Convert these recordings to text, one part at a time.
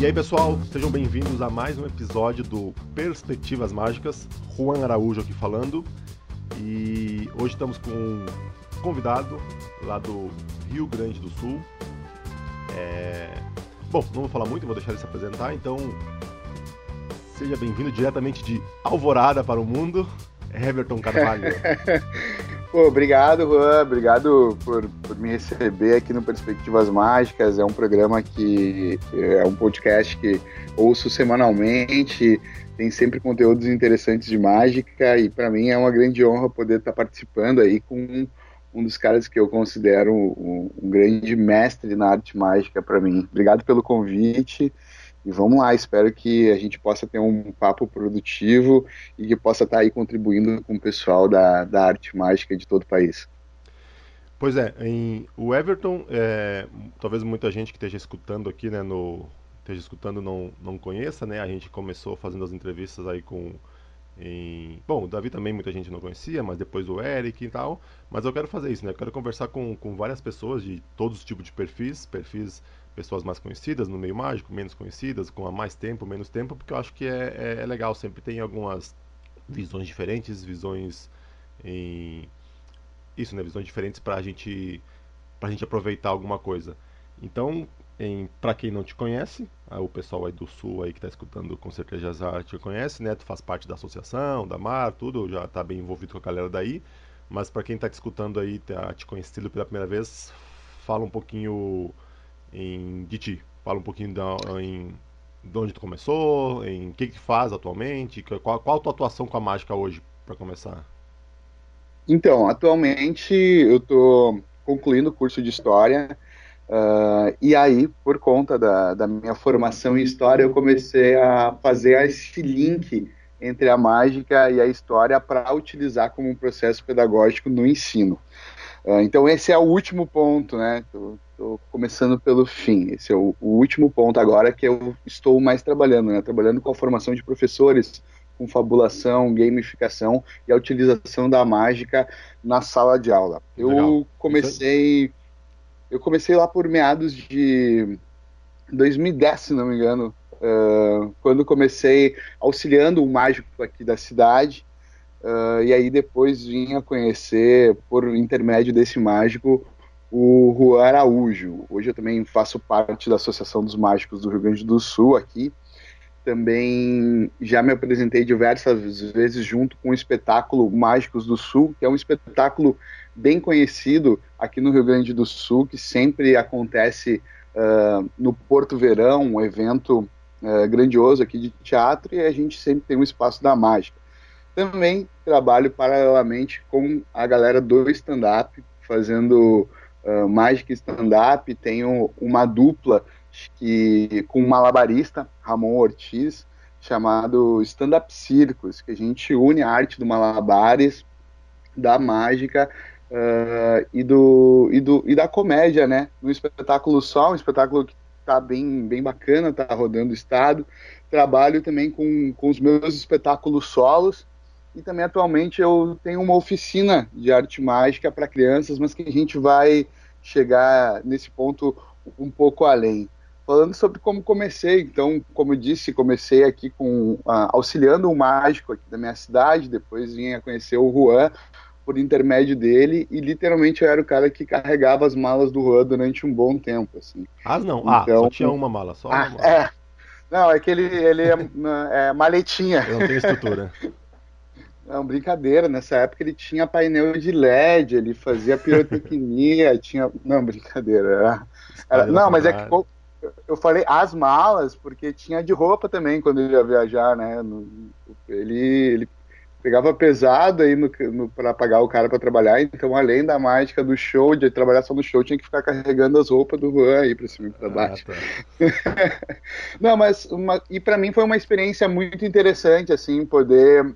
E aí, pessoal, sejam bem-vindos a mais um episódio do Perspectivas Mágicas. Juan Araújo aqui falando. E hoje estamos com um convidado lá do Rio Grande do Sul. É... Bom, não vou falar muito, vou deixar ele se apresentar. Então, seja bem-vindo diretamente de Alvorada para o Mundo, Everton Carvalho. Pô, obrigado, Juan. Obrigado por, por me receber aqui no Perspectivas Mágicas. É um programa que é um podcast que ouço semanalmente. Tem sempre conteúdos interessantes de mágica e para mim é uma grande honra poder estar participando aí com um dos caras que eu considero um, um grande mestre na arte mágica para mim. Obrigado pelo convite. E vamos lá, espero que a gente possa ter um papo produtivo e que possa estar aí contribuindo com o pessoal da, da arte mágica de todo o país. Pois é, em, o Everton, é, talvez muita gente que esteja escutando aqui, né, no, esteja escutando não, não conheça, né, a gente começou fazendo as entrevistas aí com, em, bom, o Davi também muita gente não conhecia, mas depois o Eric e tal, mas eu quero fazer isso, né, eu quero conversar com, com várias pessoas de todos os tipos de perfis, perfis pessoas mais conhecidas no meio mágico, menos conhecidas, com mais tempo, menos tempo, porque eu acho que é, é, é legal, sempre tem algumas visões diferentes, visões em isso, né, visões diferentes para a gente pra gente aproveitar alguma coisa. Então, para quem não te conhece, o pessoal aí do sul aí que está escutando com certeza já te conhece, né? Tu faz parte da associação, da Mar, tudo, já está bem envolvido com a galera daí. Mas para quem está te escutando aí, tá te conhecido pela primeira vez, fala um pouquinho em, de ti. Fala um pouquinho da, em, de onde tu começou, em que que faz atualmente, qual, qual a tua atuação com a mágica hoje, para começar? Então, atualmente eu estou concluindo o curso de História, uh, e aí, por conta da, da minha formação em História, eu comecei a fazer esse link entre a mágica e a história para utilizar como um processo pedagógico no ensino. Uh, então esse é o último ponto, né? Estou começando pelo fim. Esse é o, o, último ponto agora que eu estou mais trabalhando, né? Trabalhando com a formação de professores, com fabulação, gamificação e a utilização da mágica na sala de aula. Eu Legal. comecei, eu comecei lá por meados de 2010, se não me engano, uh, quando comecei auxiliando um mágico aqui da cidade. Uh, e aí depois vim a conhecer, por intermédio desse mágico, o Juan Araújo. Hoje eu também faço parte da Associação dos Mágicos do Rio Grande do Sul aqui. Também já me apresentei diversas vezes junto com o espetáculo Mágicos do Sul, que é um espetáculo bem conhecido aqui no Rio Grande do Sul, que sempre acontece uh, no Porto Verão, um evento uh, grandioso aqui de teatro, e a gente sempre tem um espaço da mágica. Também trabalho paralelamente com a galera do stand-up, fazendo uh, Magic Stand-up, tenho uma dupla que, com um malabarista, Ramon Ortiz, chamado Stand-up Circus, que a gente une a arte do malabares, da mágica uh, e, do, e, do, e da comédia, né? Um espetáculo só, um espetáculo que tá bem, bem bacana, tá rodando o estado. Trabalho também com, com os meus espetáculos solos, e também atualmente eu tenho uma oficina de arte mágica para crianças, mas que a gente vai chegar nesse ponto um pouco além. Falando sobre como comecei, então, como eu disse, comecei aqui com uh, auxiliando um mágico aqui da minha cidade, depois vim a conhecer o Juan por intermédio dele e literalmente eu era o cara que carregava as malas do Juan durante um bom tempo, assim. As não, então, ah, só então, tinha uma mala, só uma ah, mala. É. Não, é que ele, ele é, é maletinha. Eu não tenho estrutura. Não, brincadeira. Nessa época ele tinha painel de LED, ele fazia pirotecnia, tinha. Não, brincadeira. Era... Não, mas é que eu falei as malas, porque tinha de roupa também quando ele ia viajar, né? Ele, ele pegava pesado aí no, no para pagar o cara para trabalhar, então além da mágica do show, de trabalhar só no show, tinha que ficar carregando as roupas do Juan aí para cima e para ah, baixo. Ah, tá. Não, mas uma, e para mim foi uma experiência muito interessante assim, poder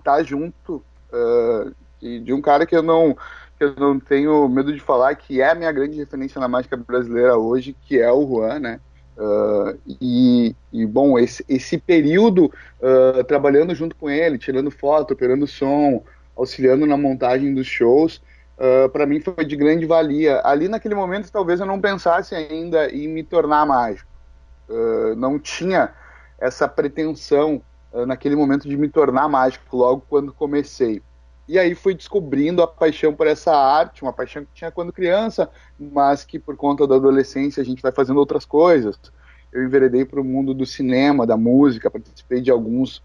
tá junto uh, de, de, um cara que eu não que eu não tenho medo de falar que é a minha grande referência na mágica brasileira hoje, que é o Juan, né? Uh, e, e, bom, esse, esse período uh, trabalhando junto com ele, tirando foto, operando som, auxiliando na montagem dos shows, uh, para mim foi de grande valia. Ali naquele momento, talvez eu não pensasse ainda em me tornar mágico. não tinha essa pretensão naquele momento de me tornar mágico logo quando comecei. E aí fui descobrindo a paixão por essa arte, uma paixão que tinha quando criança, mas que por conta da adolescência a gente vai fazendo outras coisas. Eu enveredei para o mundo do cinema, da música, participei de alguns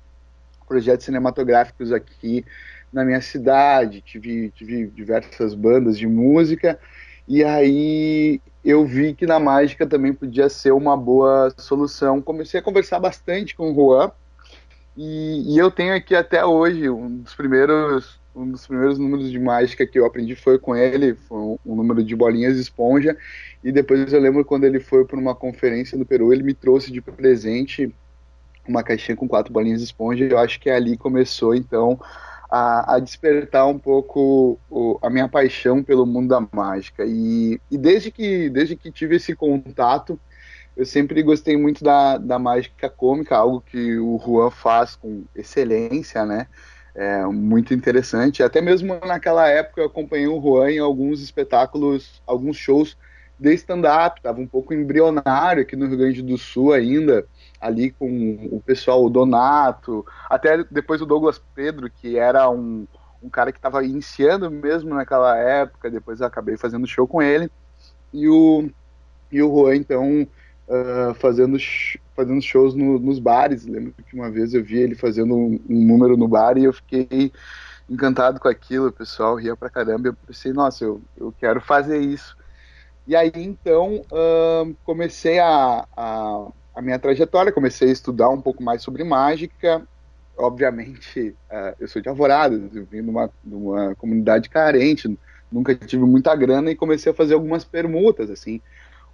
projetos cinematográficos aqui na minha cidade, tive, tive diversas bandas de música, e aí eu vi que na mágica também podia ser uma boa solução. Comecei a conversar bastante com o Juan, e, e eu tenho aqui até hoje um dos primeiros um dos primeiros números de mágica que eu aprendi foi com ele, foi um, um número de bolinhas de esponja, e depois eu lembro quando ele foi para uma conferência no Peru, ele me trouxe de presente uma caixinha com quatro bolinhas de esponja, e eu acho que ali começou então a, a despertar um pouco o, a minha paixão pelo mundo da mágica. E, e, desde, que, desde que tive esse contato, eu sempre gostei muito da, da mágica cômica, algo que o Juan faz com excelência, né? É muito interessante. Até mesmo naquela época eu acompanhei o Juan em alguns espetáculos, alguns shows de stand-up, estava um pouco embrionário aqui no Rio Grande do Sul ainda ali com o pessoal, o Donato, até depois o Douglas Pedro, que era um, um cara que estava iniciando mesmo naquela época, depois eu acabei fazendo show com ele, e o, e o Juan, então, uh, fazendo, fazendo shows no, nos bares, lembro que uma vez eu vi ele fazendo um, um, número no bar e eu fiquei encantado com aquilo, o pessoal ria pra caramba, eu pensei, nossa, eu, eu quero fazer isso. E aí, então, uh, comecei a, a a minha trajetória, comecei a estudar um pouco mais sobre mágica. Obviamente, uh, eu sou de Alvorada, eu vim de uma, de uma comunidade carente, nunca tive muita grana e comecei a fazer algumas permutas, assim.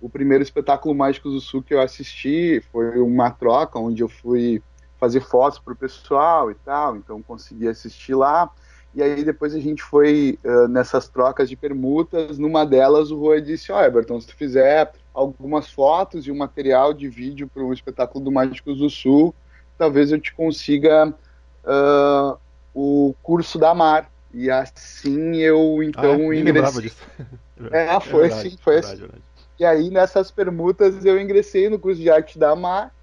O primeiro espetáculo Mágicos do Sul que eu assisti foi uma troca onde eu fui fazer fotos para o pessoal e tal, então consegui assistir lá. E aí depois a gente foi uh, nessas trocas de permutas. Numa delas o Roy disse: Ó, oh, Everton, se tu fizer algumas fotos e um material de vídeo para um espetáculo do Mágicos do Sul, talvez eu te consiga uh, o curso da Mar. E assim eu então ah, ingressei. Disso. É, foi é verdade, assim, foi verdade, assim. Verdade. E aí nessas permutas eu ingressei no curso de arte da Mar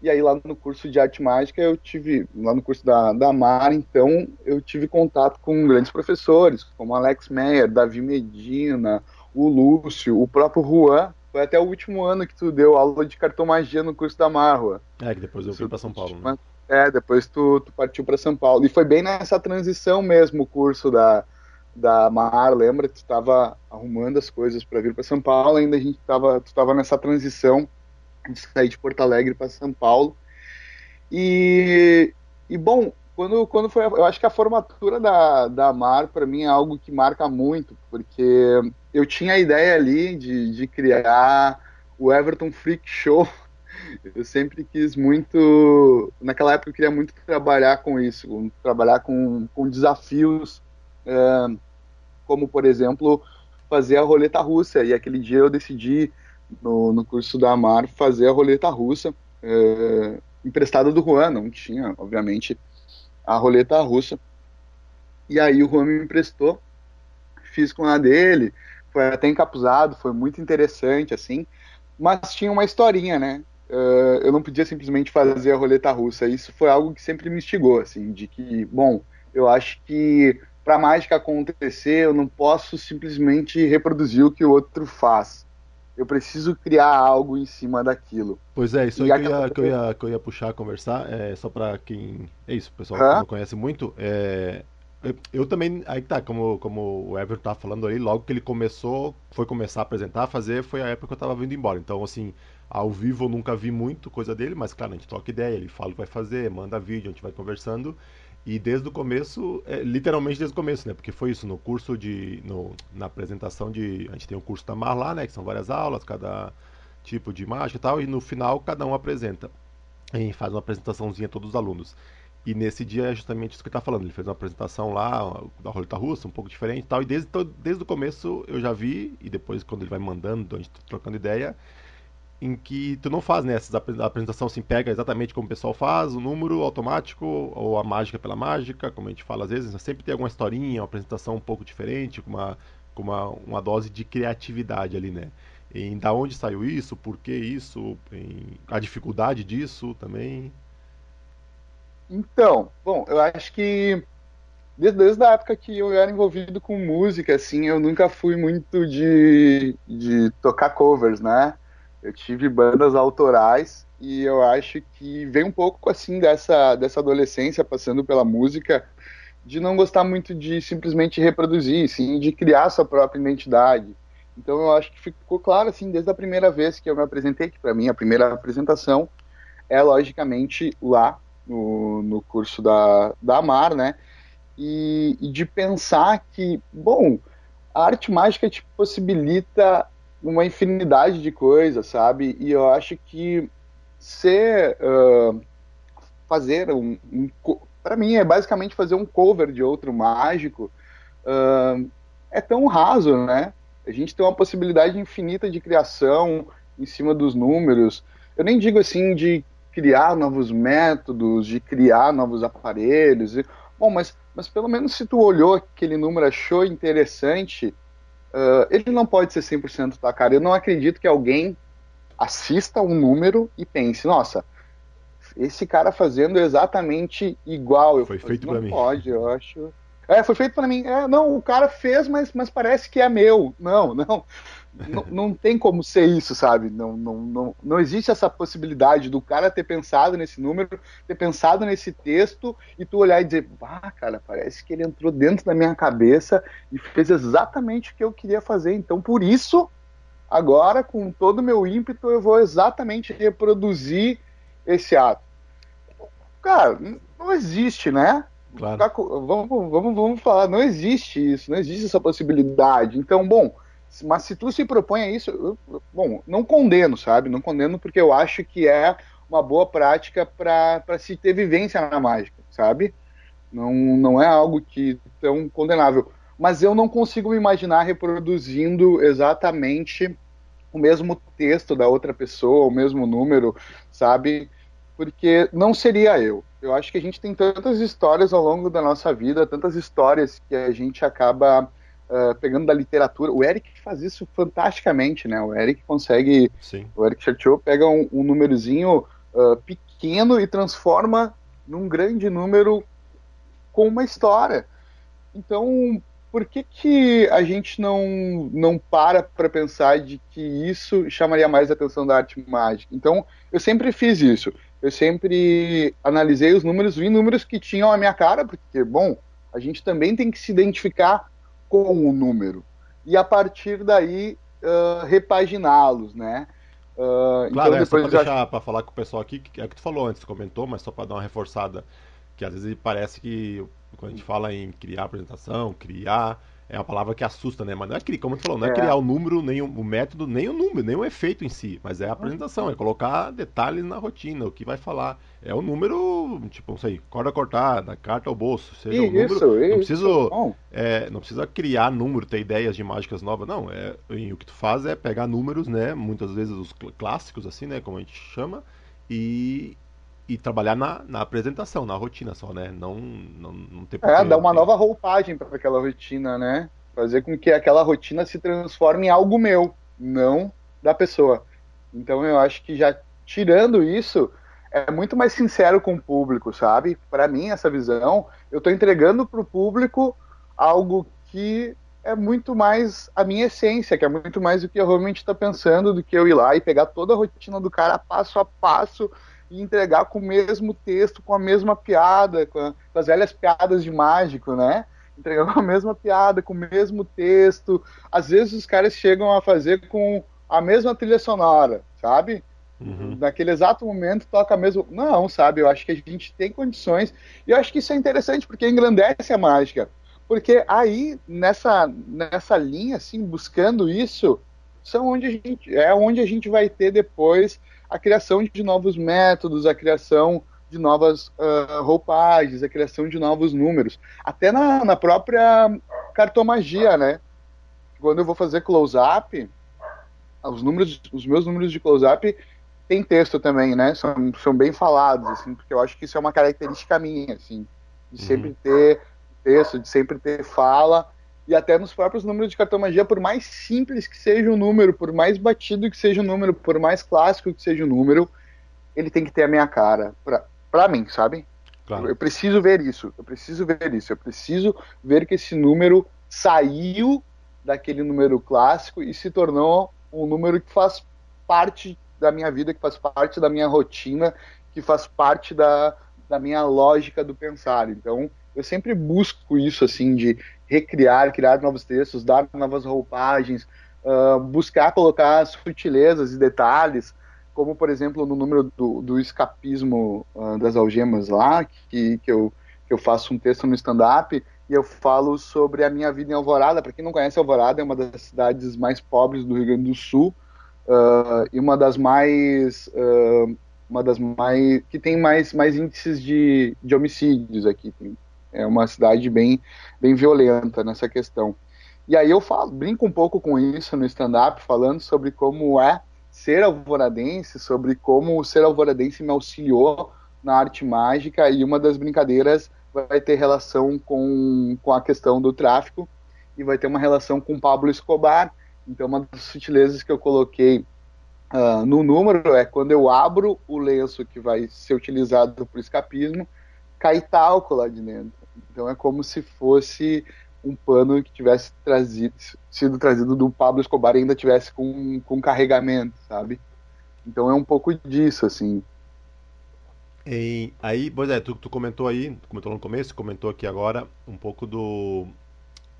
e aí lá no curso de arte mágica eu tive, lá no curso da, da Mar, então eu tive contato com grandes professores, como Alex Meyer, Davi Medina, o Lúcio, o próprio Juan. Foi até o último ano que tu deu aula de cartomagia no curso da Mar, Juan. É, que depois eu fui para São Paulo. Né? É, depois tu, tu partiu para São Paulo. E foi bem nessa transição mesmo o curso da, da Mar, lembra? Tu estava arrumando as coisas para vir para São Paulo, ainda a gente estava, tu estava nessa transição de sair de Porto Alegre para São Paulo. E, e bom, quando, quando foi. Eu acho que a formatura da, da Mar, para mim, é algo que marca muito, porque eu tinha a ideia ali de, de criar o Everton Freak Show. Eu sempre quis muito. Naquela época, eu queria muito trabalhar com isso, trabalhar com, com desafios, como, por exemplo, fazer a roleta russa. E aquele dia eu decidi no, no curso da Amar fazer a roleta russa, é, emprestada do Juan, não tinha, obviamente, a roleta russa. E aí o Juan me emprestou, fiz com a dele, foi até encapuzado, foi muito interessante, assim, mas tinha uma historinha, né? Uh, eu não podia simplesmente fazer a roleta russa. Isso foi algo que sempre me instigou, assim, de que, bom, eu acho que para a mágica acontecer, eu não posso simplesmente reproduzir o que o outro faz eu preciso criar algo em cima daquilo. Pois é, isso aí que eu, ia, que, eu ia, que eu ia puxar, conversar, é, só para quem... É isso, pessoal que não conhece muito, é, eu, eu, também, aí tá, como, como o Everton tá falando aí, logo que ele começou, foi começar a apresentar, a fazer, foi a época que eu tava vindo embora. Então, assim, ao vivo eu nunca vi muito coisa dele, mas claro, a gente troca ideia, ele fala o que vai fazer, manda vídeo, a gente vai conversando. E desde o começo, é, literalmente desde o começo, né? Porque foi isso, no curso de. No, na apresentação de. A gente tem o curso da Mar lá, né? Que são várias aulas, cada tipo de mágica e tal, e no final cada um apresenta. E faz uma apresentaçãozinha a todos os alunos. E nesse dia é justamente isso que está falando. Ele fez uma apresentação lá da roleta russa, um pouco diferente e tal. E desde, desde o começo eu já vi, e depois quando ele vai mandando, a gente tá trocando ideia, em que tu não faz né, a apresentação assim, pega exatamente como o pessoal faz, o número automático, ou a mágica pela mágica, como a gente fala às vezes, né, sempre tem alguma historinha, uma apresentação um pouco diferente, com uma, com uma, uma dose de criatividade ali, né? em da onde saiu isso, por que isso, a dificuldade disso também. Então, bom, eu acho que desde, desde a época que eu era envolvido com música, assim, eu nunca fui muito de, de tocar covers, né? Eu tive bandas autorais e eu acho que vem um pouco assim dessa, dessa adolescência passando pela música de não gostar muito de simplesmente reproduzir, sim, de criar sua própria identidade. Então eu acho que ficou claro assim desde a primeira vez que eu me apresentei, que para mim a primeira apresentação é logicamente lá no, no curso da, da Amar, né? E, e de pensar que, bom, a arte mágica te possibilita uma infinidade de coisas, sabe? E eu acho que ser uh, fazer um, um para mim é basicamente fazer um cover de outro mágico uh, é tão raso, né? A gente tem uma possibilidade infinita de criação em cima dos números. Eu nem digo assim de criar novos métodos, de criar novos aparelhos. Bom, mas, mas pelo menos se tu olhou aquele número, achou interessante, uh, ele não pode ser 100% tua cara. Eu não acredito que alguém assista um número e pense, nossa, esse cara fazendo exatamente igual. Eu foi feito para mim. Pode, eu acho. É, foi feito para mim. É, não, o cara fez, mas, mas parece que é meu. Não, não não, não tem como ser isso, sabe? Não, não, não, não existe essa possibilidade do cara ter pensado nesse número, ter pensado nesse texto e tu olhar e dizer, ah, cara, parece que ele entrou dentro da minha cabeça e fez exatamente o que eu queria fazer. Então, por isso, agora, com todo o meu ímpeto, eu vou exatamente reproduzir esse ato. Cara, não existe, né? Claro. Vamos, vamos, vamos falar, não existe isso, não existe essa possibilidade. Então, bom mas se tu se propõe a isso, eu, bom, não condeno, sabe? Não condeno porque eu acho que é uma boa prática para se ter vivência na mágica, sabe? Não, não é algo que tão condenável. Mas eu não consigo me imaginar reproduzindo exatamente o mesmo texto da outra pessoa, o mesmo número, sabe? Porque não seria eu. Eu acho que a gente tem tantas histórias ao longo da nossa vida, tantas histórias que a gente acaba uh, pegando da literatura. O Eric faz isso fantasticamente, né? O Eric consegue. Sim. O Eric Churchill pega um, um númerozinho uh, pequeno e transforma num grande número com uma história. Então, por que, que a gente não, não para para pensar de que isso chamaria mais a atenção da arte mágica? Então, eu sempre fiz isso. Eu sempre analisei os números, vi números que tinham a minha cara, porque, bom, a gente também tem que se identificar com o número e a partir daí uh, repaginá-los, né? Uh, claro, então, é, só para deixar para falar com o pessoal aqui, que é o que tu falou antes, comentou, mas só para dar uma reforçada, que às vezes parece que quando a gente fala em criar apresentação, criar é uma palavra que assusta, né? Mas não é criar, como tu falou, não é, é, criar o número, nem o, o, método, nem o número, nem o efeito em si, mas é a apresentação, é colocar detalhes na rotina, o que vai falar. É o número, tipo, não sei, corda cortada, carta ao bolso, seja o número. Isso, não preciso, é, não precisa criar número, ter ideias de mágicas novas, não. É, o que tu faz é pegar números, né? Muitas vezes os clássicos, assim, né? Como a gente chama, e, e trabalhar na, na apresentação, na rotina só, né? Não, não, não ter É, dar uma nova roupagem para aquela rotina, né? Fazer com que aquela rotina se transforme em algo meu, não da pessoa. Então eu acho que já tirando isso, é muito mais sincero com o público, sabe? Para mim, essa visão, eu estou entregando para o público algo que é muito mais a minha essência, que é muito mais o que eu realmente estou pensando do que eu ir lá e pegar toda a rotina do cara passo a passo e entregar com o mesmo texto, com a mesma piada, com, a, com as velhas piadas de mágico, né? Entregar com a mesma piada, com o mesmo texto. Às vezes os caras chegam a fazer com a mesma trilha sonora, sabe? Uhum. Naquele exato momento toca mesmo. Não, sabe? Eu acho que a gente tem condições. E eu acho que isso é interessante porque engrandece a mágica. Porque aí, nessa, nessa linha, assim, buscando isso, são onde a gente, é onde a gente vai ter depois a criação de novos métodos, a criação de novas uh, roupagens, a criação de novos números. Até na, na própria cartomagia, né? Quando eu vou fazer close-up, os números, os meus números de close-up tem texto também, né? São, são bem falados, assim, porque eu acho que isso é uma característica minha, assim, de uhum. sempre ter texto, de sempre ter fala e até nos próprios números de cartomagia, por mais simples que seja o número, por mais batido que seja o número, por mais clássico que seja o número, ele tem que ter a minha cara, pra, pra mim, sabe? Claro. Eu preciso ver isso, eu preciso ver isso, eu preciso ver que esse número saiu daquele número clássico e se tornou um número que faz parte da minha vida, que faz parte da minha rotina, que faz parte da, da minha lógica do pensar. Então, eu sempre busco isso, assim, de recriar, criar novos textos, dar novas roupagens, uh, buscar colocar sutilezas e detalhes, como, por exemplo, no número do, do escapismo uh, das algemas lá, que, que, eu, que eu faço um texto no stand-up, e eu falo sobre a minha vida em Alvorada. Para quem não conhece, Alvorada é uma das cidades mais pobres do Rio Grande do Sul, uh, e uma das mais... uma das mais que tem mais, mais índices de, de homicídios aqui. Tem é uma cidade bem, bem violenta nessa questão. E aí eu falo, brinco um pouco com isso no stand-up, falando sobre como é ser alvoradense, sobre como ser alvoradense me auxiliou na arte mágica, e uma das brincadeiras vai ter relação com, com a questão do tráfico, e vai ter uma relação com Pablo Escobar. Então, uma das sutilezas que eu coloquei uh, no número é quando eu abro o lenço que vai ser utilizado para o escapismo, cai talco lá de dentro. Então é como se fosse um pano que tivesse trazido, sido trazido do Pablo Escobar e ainda tivesse com, com carregamento, sabe? Então é um pouco disso, assim. E aí, pois é, tu, tu comentou aí, comentou no começo, comentou aqui agora um pouco do,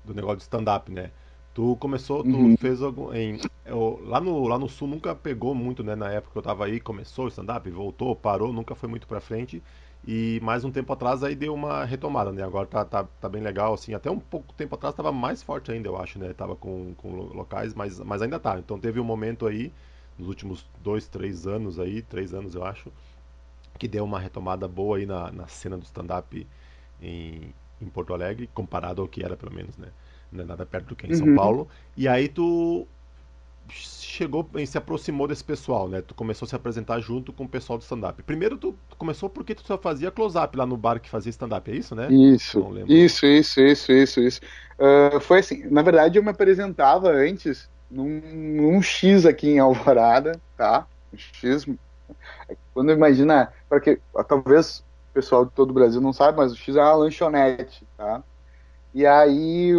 do negócio de stand-up, né? Tu começou, tu uhum. fez algum. Em, eu, lá, no, lá no sul nunca pegou muito, né? Na época que eu tava aí, começou o stand-up, voltou, parou, nunca foi muito pra frente. E mais um tempo atrás aí deu uma retomada, né? Agora tá, tá, tá bem legal, assim. Até um pouco tempo atrás tava mais forte ainda, eu acho, né? Tava com, com locais, mas, mas ainda tá. Então teve um momento aí, nos últimos dois, três anos aí, três anos eu acho, que deu uma retomada boa aí na, na cena do stand-up em, em Porto Alegre, comparado ao que era, pelo menos, né? Não é nada perto do que é em São uhum. Paulo. E aí tu chegou e se aproximou desse pessoal, né? Tu começou a se apresentar junto com o pessoal do stand-up. Primeiro tu começou porque tu só fazia close-up lá no bar que fazia stand-up, é isso, né? Isso, isso, isso, isso, isso, isso. Uh, foi assim, na verdade eu me apresentava antes num, num X aqui em Alvorada, tá? Um X, quando imagina, porque talvez o pessoal de todo o Brasil não sabe, mas o X é uma lanchonete, tá? E aí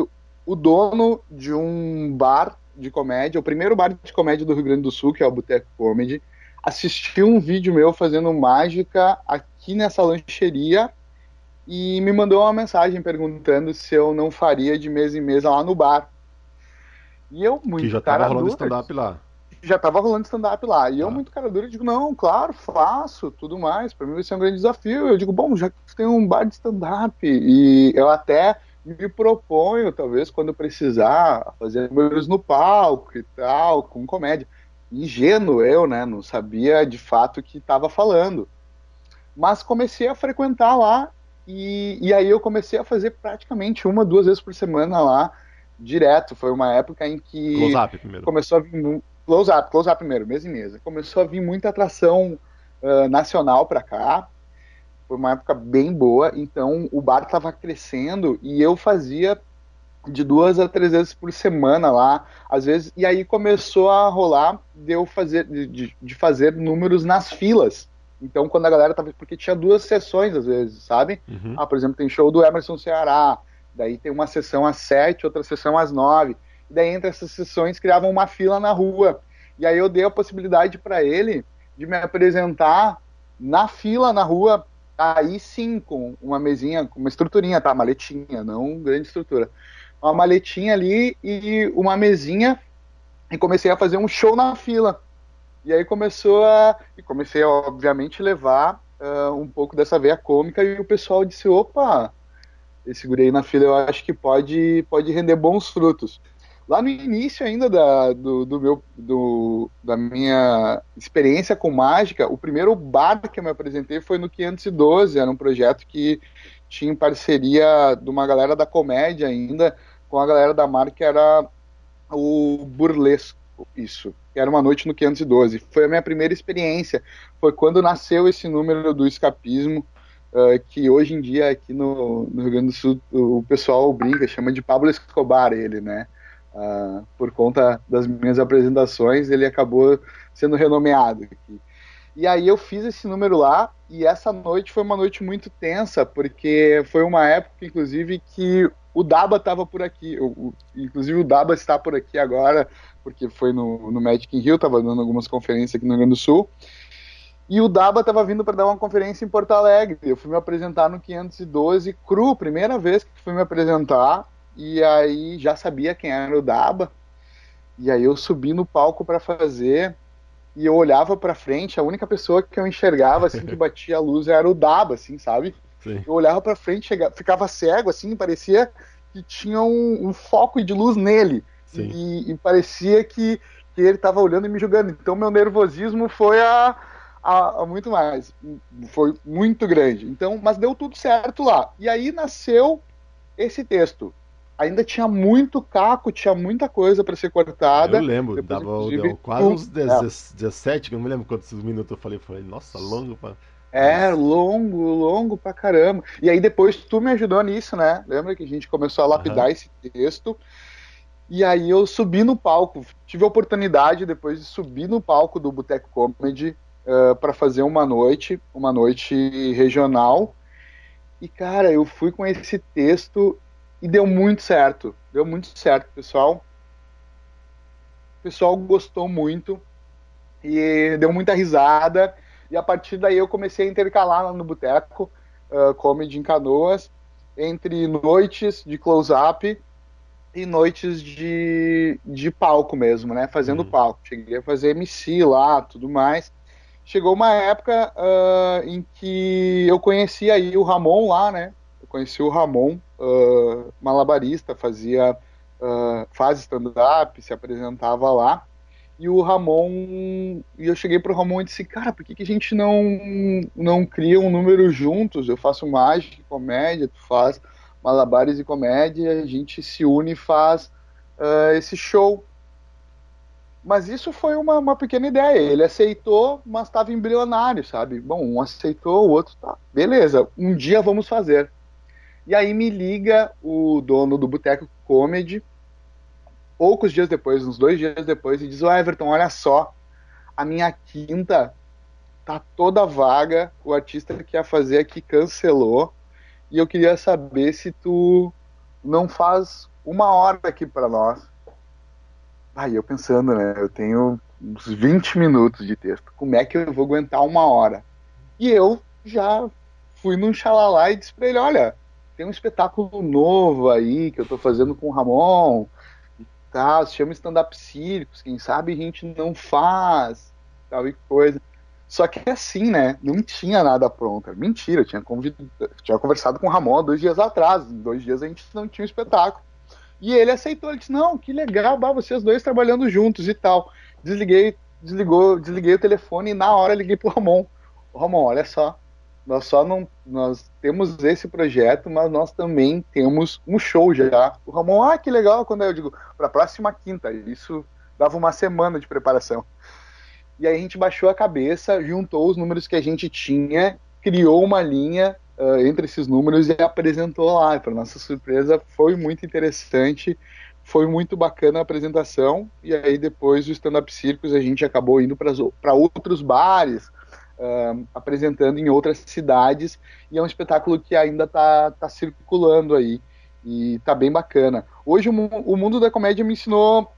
o dono de um bar de comédia, o primeiro bar de comédia do Rio Grande do Sul, que é o Boteco Comedy, assistiu um vídeo meu fazendo mágica aqui nessa lancheria e me mandou uma mensagem perguntando se eu não faria de mesa em mesa lá no bar. E eu, muito Que já tava rolando stand-up lá. Já tava rolando stand-up lá. E ah. eu, muito cara dura, digo, não, claro, faço, tudo mais. Para mim vai ser um grande desafio. Eu digo, bom, já tem um bar de stand-up. E eu até me proponho, talvez, quando precisar, fazer números no palco e tal, com comédia. Ingênuo eu, né? Não sabia de fato o que estava falando. Mas comecei a frequentar lá e, e aí eu comecei a fazer praticamente uma, duas vezes por semana lá, direto. Foi uma época em que close-up primeiro. começou a vir close-up, close-up primeiro, mesa em mesa. Começou a vir muita atração uh, nacional para cá foi uma época bem boa, então o bar estava crescendo e eu fazia de duas a três vezes por semana lá, às vezes, e aí começou a rolar de eu fazer, de, de fazer números nas filas. Então, quando a galera tava. Porque tinha duas sessões, às vezes, sabe? Uhum. Ah, por exemplo, tem show do Emerson Ceará, daí tem uma sessão às sete, outra sessão às nove. E daí, entre essas sessões, criavam uma fila na rua. E aí eu dei a possibilidade para ele de me apresentar na fila, na rua, aí sim com uma mesinha, uma estruturinha, tá? Maletinha, não grande estrutura. Uma maletinha ali e uma mesinha e comecei a fazer um show na fila. E aí começou a. E comecei obviamente, levar uh, um pouco dessa veia cômica e o pessoal disse: opa, esse guri aí na fila eu acho que pode, pode render bons frutos. Lá no início ainda da, do, do meu, do, da minha experiência com mágica, o primeiro bar que eu me apresentei foi no 512, era um projeto que tinha parceria de uma galera da comédia ainda, com a galera da marca era o Burlesco, isso, era uma noite no 512. Foi a minha primeira experiência, foi quando nasceu esse número do escapismo, uh, que hoje em dia aqui no, no, Rio Grande do Sul o pessoal brinca, chama de Pablo Escobar ele, né? Uh, por conta das minhas apresentações, ele acabou sendo renomeado aqui. E aí eu fiz esse número lá, e essa noite foi uma noite muito tensa, porque foi uma época, inclusive, que o Daba estava por aqui. O, o, inclusive o Daba está por aqui agora, porque foi no, no Magic in Rio, estava dando algumas conferências aqui no Rio Grande do Sul. E o Daba estava vindo para dar uma conferência em Porto Alegre. Eu fui me apresentar no 512 cru, primeira vez que fui me apresentar. E aí já sabia quem era o Daba. E aí eu subi no palco para fazer. E eu olhava para frente, a única pessoa que eu enxergava assim que batia a luz era o Daba, assim, sabe? Sim. Eu olhava para frente, chegava, ficava cego assim, parecia que tinha um, um foco de luz nele. E, e, parecia que, que ele estava olhando e me julgando. Então meu nervosismo foi a a, a, muito mais. Foi muito grande. Então, mas deu tudo certo lá. E aí nasceu esse texto. Ainda tinha muito caco, tinha muita coisa para ser cortada. Eu lembro, Depois, dava deu quase uns 17, é. eu não me lembro quantos minutos eu falei. falei, nossa, longo pra. É, longo, longo pra caramba. E aí depois tu me ajudou nisso, né? Lembra que a gente começou a lapidar uhum. esse texto. E aí eu subi no palco, tive a oportunidade depois de subir no palco do Boteco Comedy uh, para fazer uma noite, uma noite regional. E cara, eu fui com esse texto e deu muito certo. Deu muito certo, pessoal. O pessoal gostou muito e deu muita risada. E a partir daí eu comecei a intercalar lá no Boteco uh, Comedy em Canoas entre noites de close-up e noites de, de palco mesmo, né? Fazendo uhum. palco. Cheguei a fazer MC lá, tudo mais chegou uma época uh, em que eu conheci aí o Ramon lá, né? Conheci o Ramon, uh, malabarista, fazia uh, faz stand-up, se apresentava lá. E o Ramon, e eu cheguei pro Ramon e disse, cara, por que, que a gente não, não cria um número juntos? Eu faço mágica e comédia, tu faz malabares e comédia, a gente se une e faz esse show. Mas isso foi uma, uma pequena ideia. Ele aceitou, mas estava embrionário, sabe? Bom, um aceitou, o outro tá. Beleza, um dia vamos fazer. E aí me liga o dono do Boteco Comedy, poucos dias depois, uns dois dias depois, e diz: Ô oh, Everton, olha só, a minha quinta tá toda vaga, o artista que ia fazer aqui cancelou, e eu queria saber se tu não faz uma hora aqui para nós. Aí eu pensando, né? Eu tenho uns 20 minutos de texto. Como é que eu vou aguentar uma hora? E eu já fui num xalalá e disse pra ele: olha, tem um espetáculo novo aí que eu tô fazendo com o Ramon tal, se chama Stand-Up Circus, quem sabe a gente não faz, tal e coisa. Só que é assim, né? Não tinha nada pronto. Mentira, eu tinha, tinha conversado com o Ramon dois dias atrás. Dois dias a gente não tinha um espetáculo. E ele aceitou, ele disse, não, que legal, bah, vocês dois trabalhando juntos e tal. Desliguei, desligou, desliguei o telefone e na hora liguei pro Ramon. Ramon, olha só, nós só não, nós temos esse projeto, mas nós também temos um show já. O Ramon, ah, que legal, quando eu digo, para a próxima quinta, isso dava uma semana de preparação. E aí a gente baixou a cabeça, juntou os números que a gente tinha, criou uma linha uh, entre esses números e apresentou lá. Para nossa surpresa, foi muito interessante, foi muito bacana a apresentação. E aí, depois do Stand Up Circus, a gente acabou indo para outros bares, uh, apresentando em outras cidades. E é um espetáculo que ainda está tá circulando aí. E tá bem bacana. Hoje o, o mundo da comédia me ensinou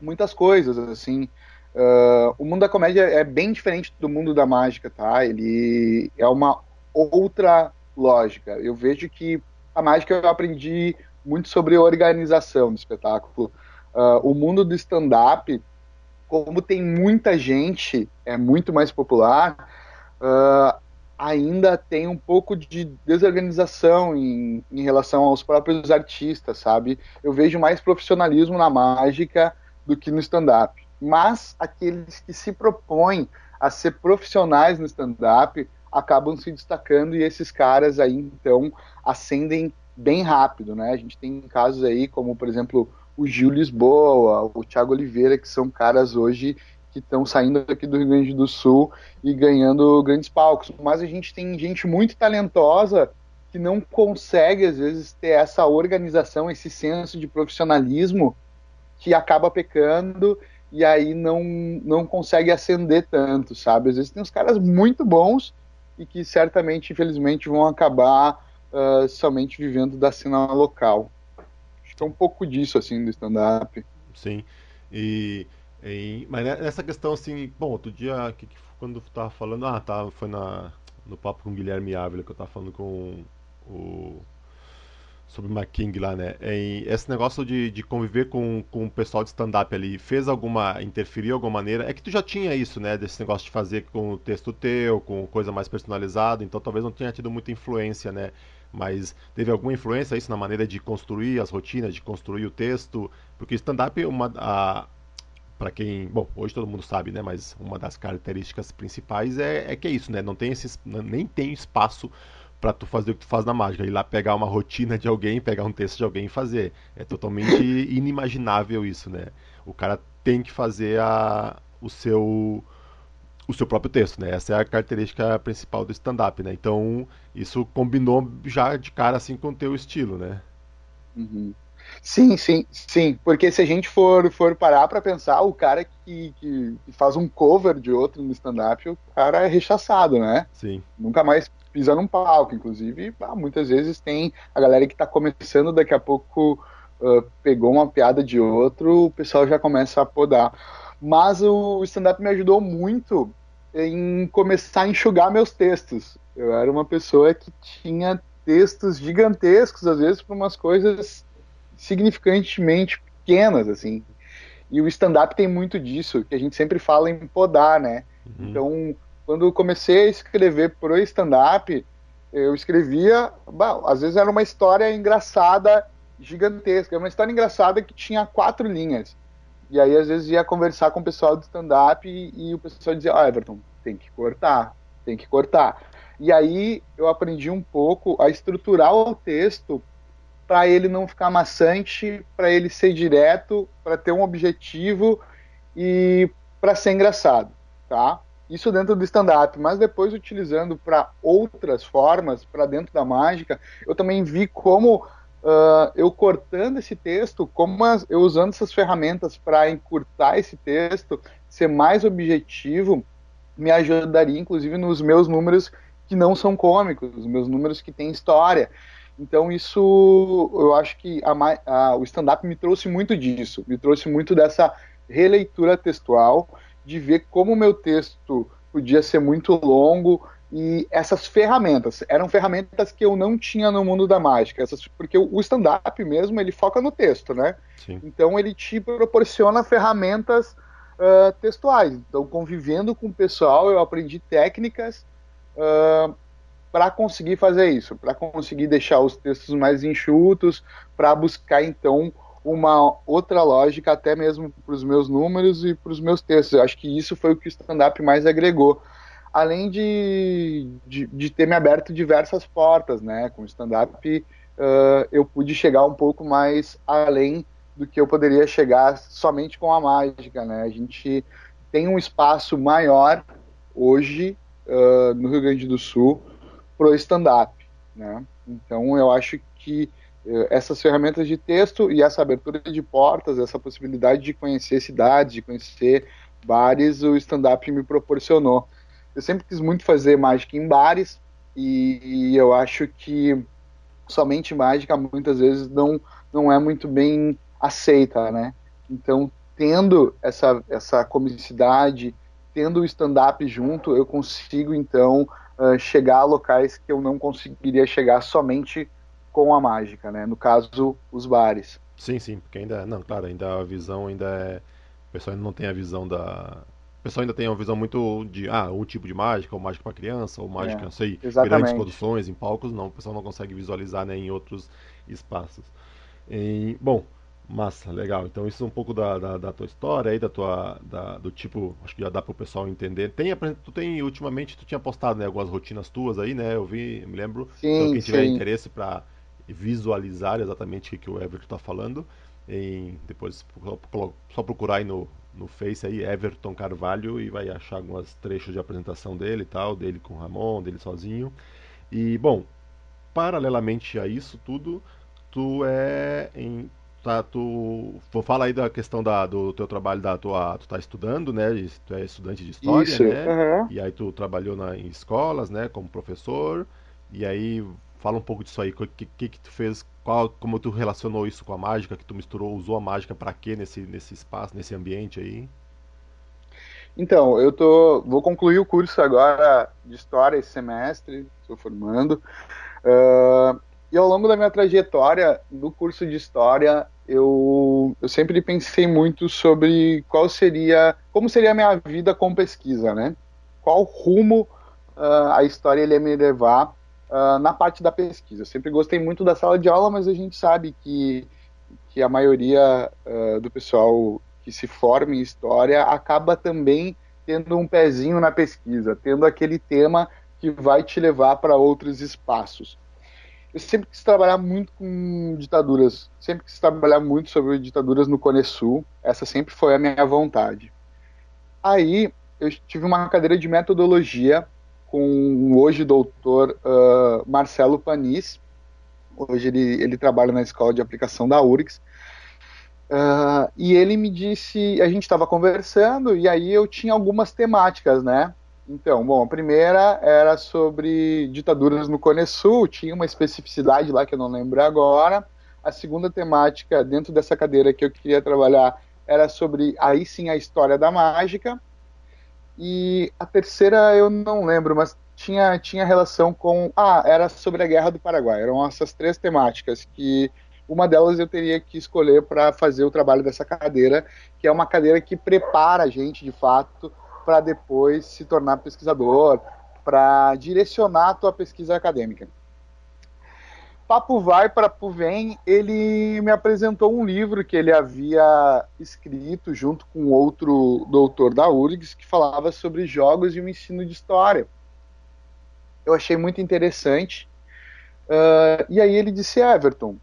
muitas coisas, assim. Uh, o mundo da comédia é bem diferente do mundo da mágica, tá? Ele é uma outra lógica. Eu vejo que a mágica eu aprendi muito sobre organização do espetáculo. Uh, o mundo do stand-up, como tem muita gente, é muito mais popular, uh, ainda tem um pouco de desorganização em, em relação aos próprios artistas, sabe? Eu vejo mais profissionalismo na mágica do que no stand-up. Mas aqueles que se propõem a ser profissionais no stand-up acabam se destacando e esses caras aí então ascendem bem rápido, né? A gente tem casos aí como, por exemplo, o Gil Lisboa, o Thiago Oliveira, que são caras hoje que estão saindo aqui do Rio Grande do Sul e ganhando grandes palcos. Mas a gente tem gente muito talentosa que não consegue, às vezes, ter essa organização, esse senso de profissionalismo que acaba pecando e aí não, não consegue ascender tanto, sabe? Às vezes tem uns caras muito bons e que certamente, infelizmente, vão acabar uh, somente vivendo da cena local. Acho que é um pouco disso, assim, do stand-up. Sim. E e, mas nessa questão assim, bom, outro dia que, que, quando eu tava falando, ah, tá, foi na, no papo com o Guilherme Ávila que eu tava falando com o sobre o McKing lá, né? E esse negócio de, de conviver com, com o pessoal de stand-up ali, fez alguma, interferiu de alguma maneira? É que tu já tinha isso, né? Desse negócio de fazer com o texto teu, com coisa mais personalizada, então talvez não tenha tido muita influência, né? Mas teve alguma influência isso na maneira de construir as rotinas, de construir o texto? Porque stand-up, uma, a, para quem, bom, hoje todo mundo sabe, né, mas uma das características principais é, é que é isso, né, não tem esse, nem tem espaço para tu fazer o que tu faz na mágica, ir lá pegar uma rotina de alguém, pegar um texto de alguém e fazer. É totalmente inimaginável isso, né? O cara tem que fazer a, o seu o seu próprio texto, né? Essa é a característica principal do stand-up, né? Então, isso combinou já de cara assim com o teu estilo, né? Uhum. Sim, sim, sim. Porque se a gente for, for parar para pensar, o cara que, que, faz um cover de outro no stand-up, o cara é rechaçado, né? Sim. Nunca mais pisa num palco. Inclusive, ah, muitas vezes tem a galera que está começando, daqui a pouco uh, pegou uma piada de outro, o pessoal já começa a podar. Mas o stand-up me ajudou muito em começar a enxugar meus textos. Eu era uma pessoa que tinha textos gigantescos, às vezes, para umas coisas significantemente pequenas, assim. E o stand-up tem muito disso, que a gente sempre fala em podar, né? Uhum. Então, quando eu comecei a escrever pro stand-up, eu escrevia, bom, às vezes era uma história engraçada, gigantesca, uma história engraçada que tinha quatro linhas. E aí, às vezes, ia conversar com o pessoal do stand-up e, e, o pessoal dizia: oh, Everton, tem que cortar, tem que cortar. E aí eu aprendi um pouco a estruturar o texto para ele não ficar maçante, para ele ser direto, para ter um objetivo e para ser engraçado, tá? Isso dentro do stand-up, mas depois utilizando para outras formas, para dentro da mágica, eu também vi como uh, eu cortando esse texto, como as, eu usando essas ferramentas para encurtar esse texto, ser mais objetivo, me ajudaria, inclusive, nos meus números que não são cômicos, os meus números que têm história. Então isso, eu acho que a, a, o stand-up me trouxe muito disso, me trouxe muito dessa releitura textual, de ver como o meu texto podia ser muito longo e essas ferramentas eram ferramentas que eu não tinha no mundo da mágica, essas, porque o stand-up mesmo ele foca no texto, né? Sim. Então ele te proporciona ferramentas uh, textuais. Então convivendo com o pessoal eu aprendi técnicas uh, para conseguir fazer isso, para conseguir deixar os textos mais enxutos, para buscar então uma outra lógica até mesmo para os meus números e para os meus textos. Eu acho que isso foi o que o stand-up mais agregou. Além de, de, de, ter me aberto diversas portas, né? Com stand-up uh, eu pude chegar um pouco mais além do que eu poderia chegar somente com a mágica, né? A gente tem um espaço maior hoje uh, no Rio Grande do Sul pro stand-up, né? Então eu acho que eh, essas ferramentas de texto e essa abertura de portas, essa possibilidade de conhecer cidades, de conhecer bares, o stand-up me proporcionou. Eu sempre quis muito fazer mágica em bares e, e eu acho que somente mágica muitas vezes não, não é muito bem aceita, né? Então, tendo essa, essa comicidade, tendo o stand-up junto, eu consigo então uh, chegar a locais que eu não conseguiria chegar somente com a mágica, né? No caso, os bares. Sim, sim, porque ainda, não, claro, ainda a visão ainda é, o pessoal ainda não tem a visão da, pessoal ainda tem uma visão muito de, ah, um tipo de mágica, ou mágica para criança, ou mágica, é, não sei, exatamente. grandes produções, em palcos, não, o pessoal não consegue visualizar, né, em outros espaços. E, bom, Massa, legal. Então isso é um pouco da, da, da tua história aí, da tua, da, do tipo, acho que já dá para o pessoal entender. Tem, tu tem, ultimamente, tu tinha postado né, algumas rotinas tuas aí, né? Eu vi, eu me lembro. Sim, então quem tiver sim. interesse para visualizar exatamente o que o Everton está falando, em, depois só procurar aí no, no Face aí, Everton Carvalho, e vai achar alguns trechos de apresentação dele e tal, dele com o Ramon, dele sozinho. E, bom, paralelamente a isso tudo, tu é em tá, tu fala aí da questão da, do teu trabalho da tua, tu tá estudando, né? Tu é estudante de história, Isso, né? uhum. E aí tu trabalhou na, em escolas, né? Como professor. E aí fala um pouco disso aí, o que, que, que tu fez, qual, como tu relacionou isso com a mágica, que tu misturou, usou a mágica para quê nesse nesse espaço, nesse ambiente aí? Então, eu tô, vou concluir o curso agora de história esse semestre, estou formando. Uh, e ao longo da minha trajetória no curso de história, eu, eu sempre pensei muito sobre qual seria, como seria a minha vida com pesquisa, né? Qual rumo uh, a história ia me levar uh, na parte da pesquisa. Eu sempre gostei muito da sala de aula, mas a gente sabe que, que a maioria uh, do pessoal que se forma em história acaba também tendo um pezinho na pesquisa, tendo aquele tema que vai te levar para outros espaços eu sempre quis trabalhar muito com ditaduras, sempre quis trabalhar muito sobre ditaduras no Cone Sul, essa sempre foi a minha vontade. Aí eu tive uma cadeira de metodologia com o hoje doutor uh, Marcelo Panis, hoje ele, ele trabalha na escola de aplicação da URGS, uh, e ele me disse, a gente estava conversando, e aí eu tinha algumas temáticas, né, então, bom, a primeira era sobre ditaduras no Cone Sul, tinha uma especificidade lá que eu não lembro agora. A segunda temática dentro dessa cadeira que eu queria trabalhar era sobre aí sim a história da mágica. E a terceira eu não lembro, mas tinha, tinha relação com. Ah, era sobre a Guerra do Paraguai. Eram essas três temáticas que uma delas eu teria que escolher para fazer o trabalho dessa cadeira, que é uma cadeira que prepara a gente de fato para depois se tornar pesquisador, para direcionar a tua pesquisa acadêmica. Papo vai, papo vem, ele me apresentou um livro que ele havia escrito junto com outro doutor da URGS que falava sobre jogos e o ensino de história. Eu achei muito interessante. Uh, e aí ele disse, Everton,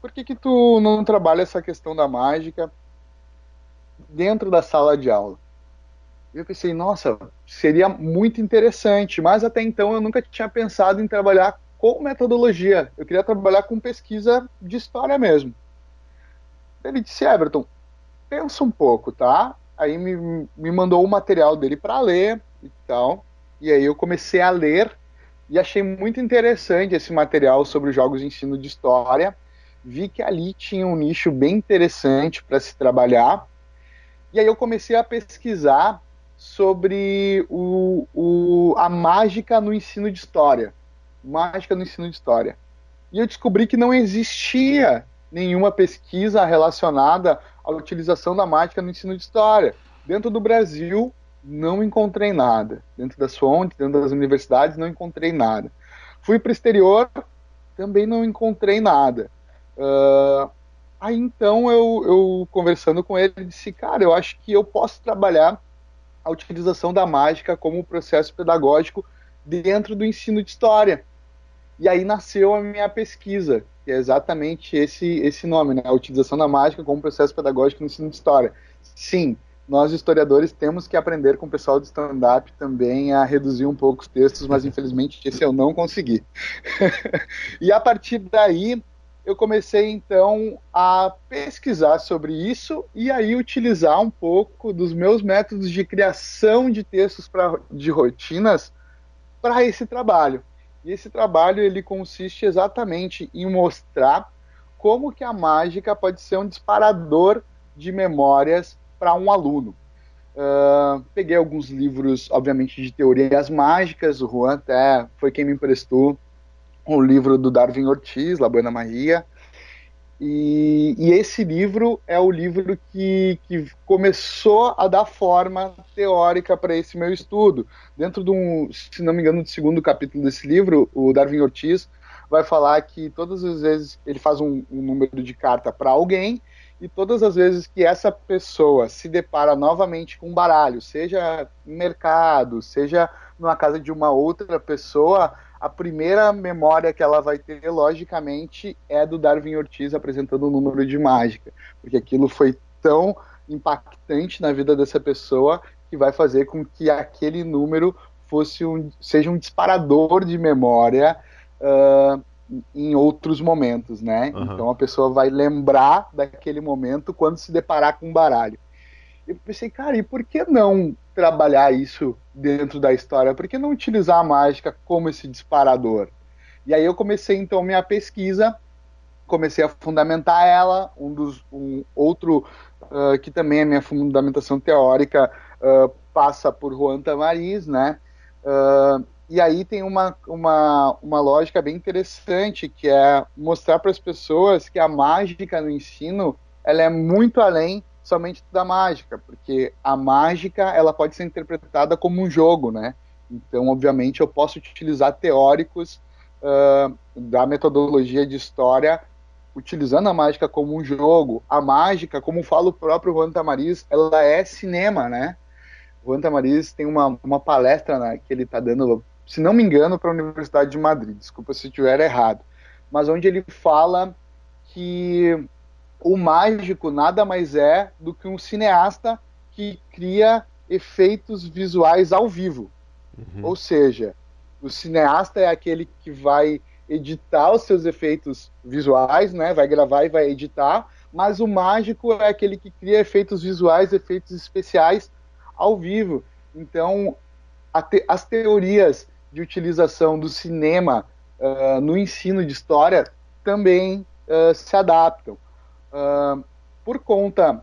por que que tu não trabalha essa questão da mágica dentro da sala de aula? eu pensei, nossa, seria muito interessante, mas até então eu nunca tinha pensado em trabalhar com metodologia. Eu queria trabalhar com pesquisa de história mesmo. Ele disse, Everton, pensa um pouco, tá? Aí me, me mandou o material dele para ler e tal. E aí eu comecei a ler e achei muito interessante esse material sobre jogos de ensino de história. Vi que ali tinha um nicho bem interessante para se trabalhar. E aí eu comecei a pesquisar sobre o, o, a mágica no ensino de história. Mágica no ensino de história. E eu descobri que não existia nenhuma pesquisa relacionada à utilização da mágica no ensino de história. Dentro do Brasil, não encontrei nada. Dentro das fontes, dentro das universidades, não encontrei nada. Fui para o exterior, também não encontrei nada. Uh, aí então eu, eu conversando com ele, disse, cara, eu acho que eu posso trabalhar a utilização da mágica como processo pedagógico dentro do ensino de história. E aí nasceu a minha pesquisa, que é exatamente esse, esse nome, né? A utilização da mágica como processo pedagógico no ensino de história. Sim, nós historiadores temos que aprender com o pessoal do stand-up também a reduzir um pouco os textos, mas infelizmente esse eu não consegui. e a partir daí eu comecei então a pesquisar sobre isso e aí utilizar um pouco dos meus métodos de criação de textos pra, de rotinas para esse trabalho. E esse trabalho ele consiste exatamente em mostrar como que a mágica pode ser um disparador de memórias para um aluno. Uh, peguei alguns livros, obviamente, de teorias mágicas. O Juan até foi quem me emprestou o livro do Darwin Ortiz, La Buena Maria. E, e, esse livro é o livro que, que começou a dar forma teórica para esse meu estudo. Dentro de um, se não me engano, do segundo capítulo desse livro, o Darwin Ortiz vai falar que todas as vezes ele faz um, um número de carta para alguém e todas as vezes que essa pessoa se depara novamente com um baralho, seja no mercado, seja numa casa de uma outra pessoa, a primeira memória que ela vai ter, logicamente, é do Darwin Ortiz apresentando o um número de mágica, porque aquilo foi tão impactante na vida dessa pessoa que vai fazer com que aquele número fosse um, seja um disparador de memória uh, em outros momentos, né? Uhum. Então a pessoa vai lembrar daquele momento quando se deparar com um baralho. Eu pensei, cara, e por que não trabalhar isso dentro da história? Por que não utilizar a mágica como esse disparador? E aí eu comecei então minha pesquisa, comecei a fundamentar ela. Um dos um outro uh, que também é minha fundamentação teórica uh, passa por Juan Tamariz, né? Uh, e aí tem uma, uma, uma lógica bem interessante que é mostrar para as pessoas que a mágica no ensino ela é muito além somente da mágica, porque a mágica ela pode ser interpretada como um jogo, né? Então, obviamente, eu posso utilizar teóricos uh, da metodologia de história utilizando a mágica como um jogo. A mágica, como fala o próprio Juan Tamariz, ela é cinema, né? Juan Tamariz tem uma, uma palestra né, que ele está dando, se não me engano, para a Universidade de Madrid, desculpa se estiver errado, mas onde ele fala que o mágico nada mais é do que um cineasta que cria efeitos visuais ao vivo. Uhum. Ou seja, o cineasta é aquele que vai editar os seus efeitos visuais, né? Vai gravar e vai editar, mas o mágico é aquele que cria efeitos visuais, efeitos especiais ao vivo. Então, te as teorias de utilização do cinema uh, no ensino de história também uh, se adaptam. Uh, por conta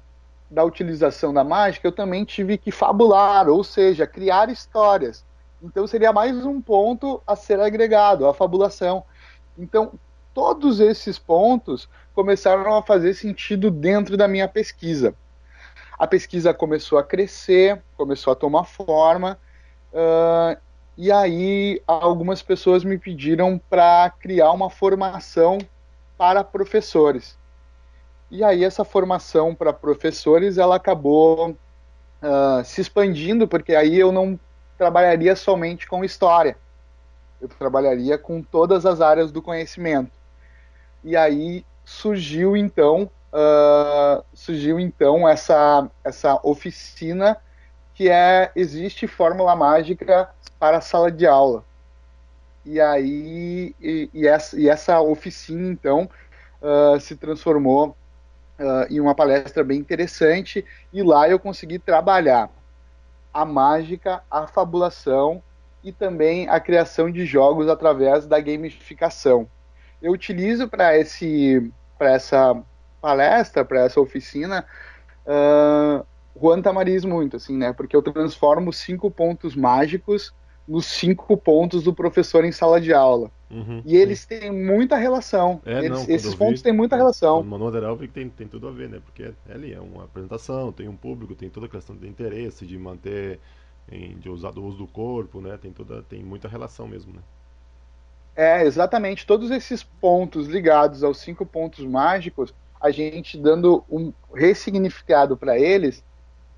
da utilização da mágica, eu também tive que fabular, ou seja, criar histórias. Então seria mais um ponto a ser agregado, a fabulação. Então, todos esses pontos começaram a fazer sentido dentro da minha pesquisa. A pesquisa começou a crescer, começou a tomar forma, uh, e aí algumas pessoas me pediram para criar uma formação para professores. E aí essa formação para professores ela acabou uh, se expandindo, porque aí eu não trabalharia somente com história eu trabalharia com todas as áreas do conhecimento. E aí surgiu então uh, surgiu então essa essa oficina que é existe fórmula mágica para a sala de aula. E aí e, e, essa, e essa, oficina então uh, se transformou uh, em uma palestra bem interessante e lá eu consegui trabalhar a mágica, a fabulação e também a criação de jogos através da gamificação. Eu utilizo para esse para essa palestra, para essa oficina, uh, Juan Tamariz muito, assim, né? Porque eu transformo cinco pontos mágicos nos cinco pontos do professor em sala de aula. Uhum, e eles sim. têm muita relação. É, eles, não, esses pontos vi, têm muita relação. No manual geral, tem, tem tudo a ver, né? Porque é ali é uma apresentação, tem um público, tem toda a questão de interesse, de manter de usar do uso do corpo, né? Tem toda, tem muita relação mesmo, né? É, exatamente. Todos esses pontos ligados aos cinco pontos mágicos, a gente dando um ressignificado para eles,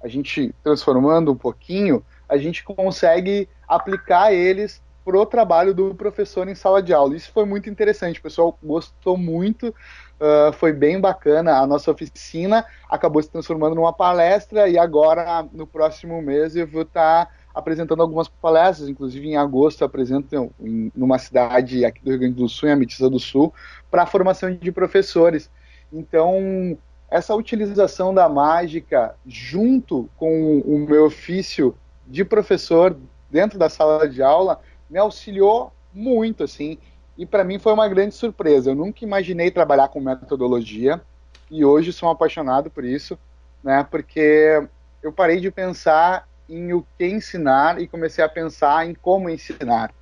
a gente transformando um pouquinho, a gente consegue aplicar eles pro trabalho do professor em sala de aula. Isso foi muito interessante, o pessoal gostou muito Uh, foi bem bacana. A nossa oficina acabou se transformando numa palestra e agora, no próximo mês, eu vou estar tá apresentando algumas palestras. Inclusive, em agosto, apresento em, numa cidade aqui do Rio Grande do Sul, em Ametista do Sul, para a formação de professores. Então, essa utilização da mágica junto com o meu ofício de professor dentro da sala de aula me auxiliou muito, assim, e para mim foi uma grande surpresa. Eu nunca imaginei trabalhar com metodologia e hoje sou apaixonado por isso, né? Porque eu parei de pensar em o que ensinar e comecei a pensar em como ensinar.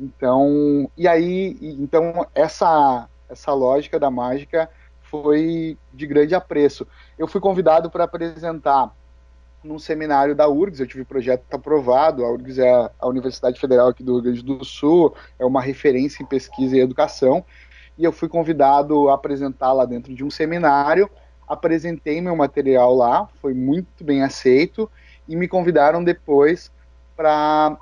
Então, e aí, então essa essa lógica da mágica foi de grande apreço. Eu fui convidado para apresentar num seminário da URGS, eu tive o projeto aprovado, a URGS é a Universidade Federal aqui do Rio Grande do Sul, é uma referência em pesquisa e educação, e eu fui convidado a apresentar lá dentro de um seminário, apresentei meu material lá, foi muito bem aceito, e me convidaram depois para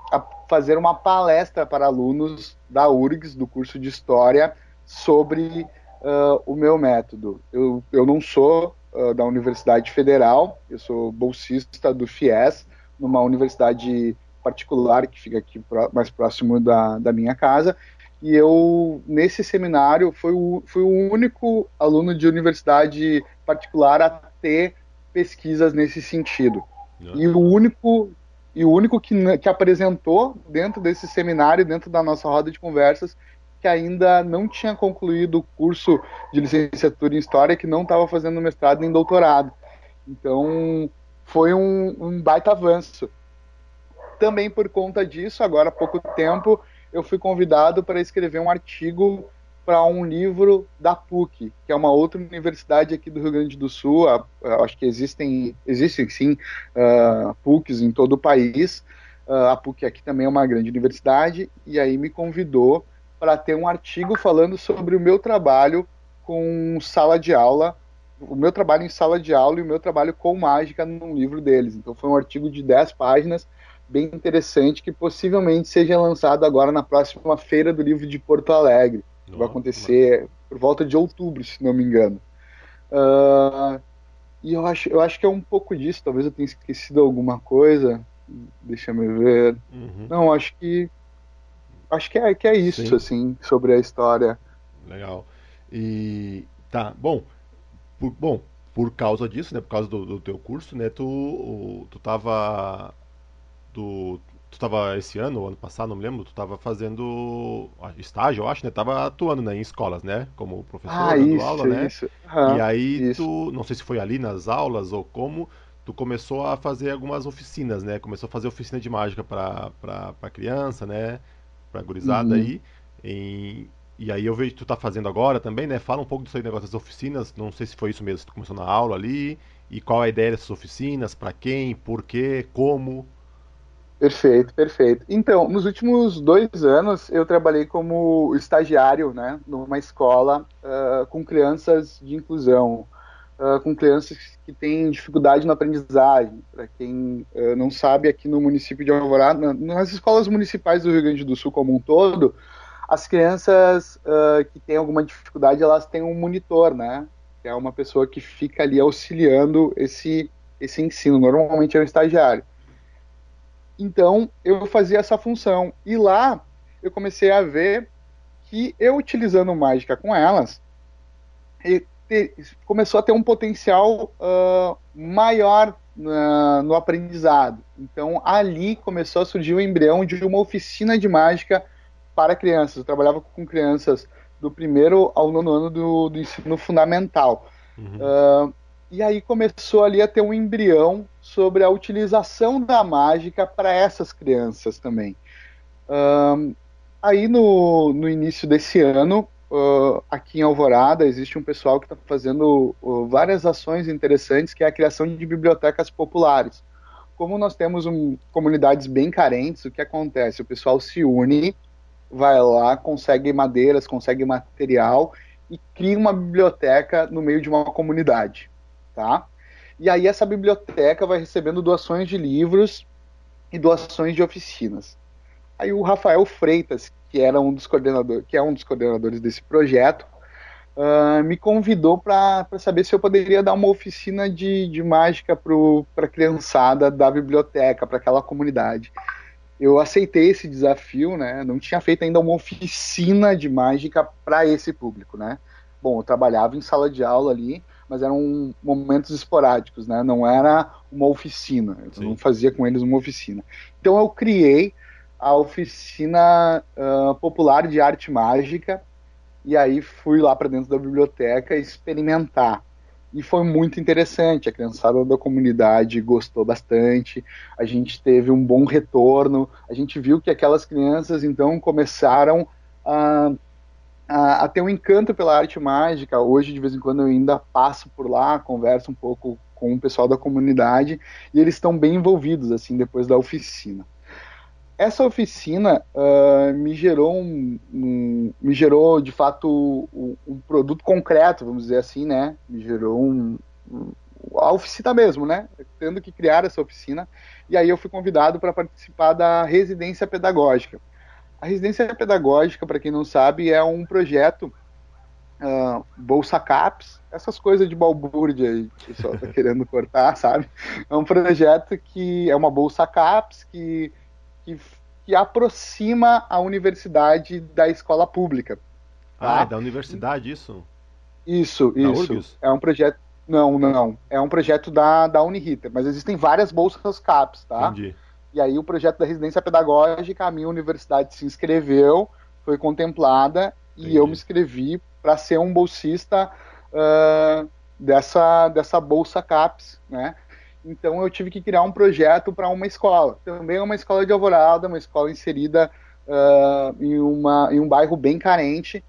fazer uma palestra para alunos da URGS, do curso de História, sobre uh, o meu método. Eu, eu não sou uh, da Universidade Federal, eu sou bolsista do FIES, numa universidade particular que fica aqui mais próximo da, da minha casa, e eu, nesse seminário, fui o, fui o único aluno de universidade particular a ter pesquisas nesse sentido. E o único e o único que, que apresentou dentro desse seminário, dentro da nossa roda de conversas, que ainda não tinha concluído o curso de licenciatura em História, que não estava fazendo mestrado nem doutorado. Então, foi um, um baita avanço. Também por conta disso, agora há pouco tempo, eu fui convidado para escrever um artigo para um livro da PUC, que é uma outra universidade aqui do Rio Grande do Sul. acho que existem, existem sim uh, PUCs em todo o país. Uh, a PUC aqui também é uma grande universidade e aí me convidou para ter um artigo falando sobre o meu trabalho com sala de aula, o meu trabalho em sala de aula e o meu trabalho com mágica no livro deles. Então foi um artigo de 10 páginas bem interessante que possivelmente seja lançado agora na próxima feira do livro de Porto Alegre. Nossa, vai acontecer por volta de outubro, se não me engano. Uh, e eu acho, eu acho que é um pouco disso. Talvez eu tenha esquecido alguma coisa. Deixa eu ver. Uhum. Não, acho que acho que é, que é isso, Sim. assim, sobre a história. Legal. E tá, bom. Por, bom, por causa disso, né, por causa do, do teu curso, né, tu, tu tava tu, tu tava esse ano, ano passado, não me lembro, tu tava fazendo estágio, eu acho, né? Tava atuando né, em escolas, né? Como professor, ah, dando isso, aula, né? Isso. Uhum, e aí isso. tu, não sei se foi ali nas aulas ou como, tu começou a fazer algumas oficinas, né? Começou a fazer oficina de mágica para criança, né? Pra gurizada uhum. aí. Em, e aí eu vejo que tu tá fazendo agora também, né? Fala um pouco aí, negócio das oficinas. Não sei se foi isso mesmo, se tu começou na aula ali. E qual a ideia dessas oficinas, para quem, por quê, como. Perfeito, perfeito. Então, nos últimos dois anos, eu trabalhei como estagiário, né, numa escola uh, com crianças de inclusão, uh, com crianças que têm dificuldade na aprendizagem. Para quem uh, não sabe, aqui no município de Alvorada, nas escolas municipais do Rio Grande do Sul como um todo, as crianças que têm alguma dificuldade, elas têm um monitor, né, que é uma pessoa que fica ali auxiliando esse esse ensino. Normalmente é um estagiário. Então eu fazia essa função. E lá eu comecei a ver que eu utilizando mágica com elas, começou a ter um potencial uh, maior uh, no aprendizado. Então ali começou a surgir o embrião de uma oficina de mágica para crianças. Eu trabalhava com crianças do primeiro ao nono ano do, do ensino fundamental. Uhum. Uh, e aí começou ali a ter um embrião sobre a utilização da mágica para essas crianças também. Aí no, no início desse ano, uh, aqui em Alvorada, existe um pessoal que está fazendo uh, várias ações interessantes, que é a criação de bibliotecas populares. Como nós temos um, comunidades bem carentes, o que acontece? O pessoal se une, vai lá, consegue madeiras, consegue material e cria uma biblioteca no meio de uma comunidade tá? E aí essa biblioteca vai recebendo doações de livros e doações de oficinas. Aí o Rafael Freitas, que era um dos coordenadores, que é um dos coordenadores desse projeto, uh, me convidou para saber se eu poderia dar uma oficina de, de mágica para a criançada da biblioteca, para aquela comunidade. Eu aceitei esse desafio, né? Não tinha feito ainda uma oficina de mágica para esse público, né? Bom, eu trabalhava em sala de aula ali, mas eram momentos esporádicos, né? Não era uma oficina. Eu Sim. não fazia com eles uma oficina. Então eu criei a oficina uh, popular de arte mágica e aí fui lá para dentro da biblioteca experimentar. E foi muito interessante, a criançada da comunidade gostou bastante, a gente teve um bom retorno, a gente viu que aquelas crianças então começaram a a, a, ter um encanto pela arte mágica. Hoje, de vez em quando, eu ainda passo por lá, converso um pouco com o pessoal da comunidade e eles estão bem envolvidos, assim, depois da oficina. Essa oficina uh, me gerou um, um, me gerou de fato um, um, produto concreto, vamos dizer assim, né? Me gerou um, a oficina mesmo, né? Tendo que criar essa oficina. E aí eu fui convidado para participar da residência pedagógica. A residência pedagógica, para quem não sabe, é um projeto uh, Bolsa Caps, essas coisas de balbúrdia aí que o pessoal tá querendo cortar, sabe? É um projeto que é uma Bolsa Caps que, que, que aproxima a universidade da escola pública. Tá? Ah, é da universidade isso? Isso, da isso. URGS? É um projeto. Não, não. É um projeto da, da Uniriter, mas existem várias bolsas CAPS, tá? Entendi. E aí o projeto da residência pedagógica, a minha universidade se inscreveu, foi contemplada Entendi. e eu me inscrevi para ser um bolsista uh, dessa, dessa bolsa CAPES, né? Então eu tive que criar um projeto para uma escola. Também é uma escola de Alvorada, uma escola inserida uh, em, uma, em um bairro bem carente.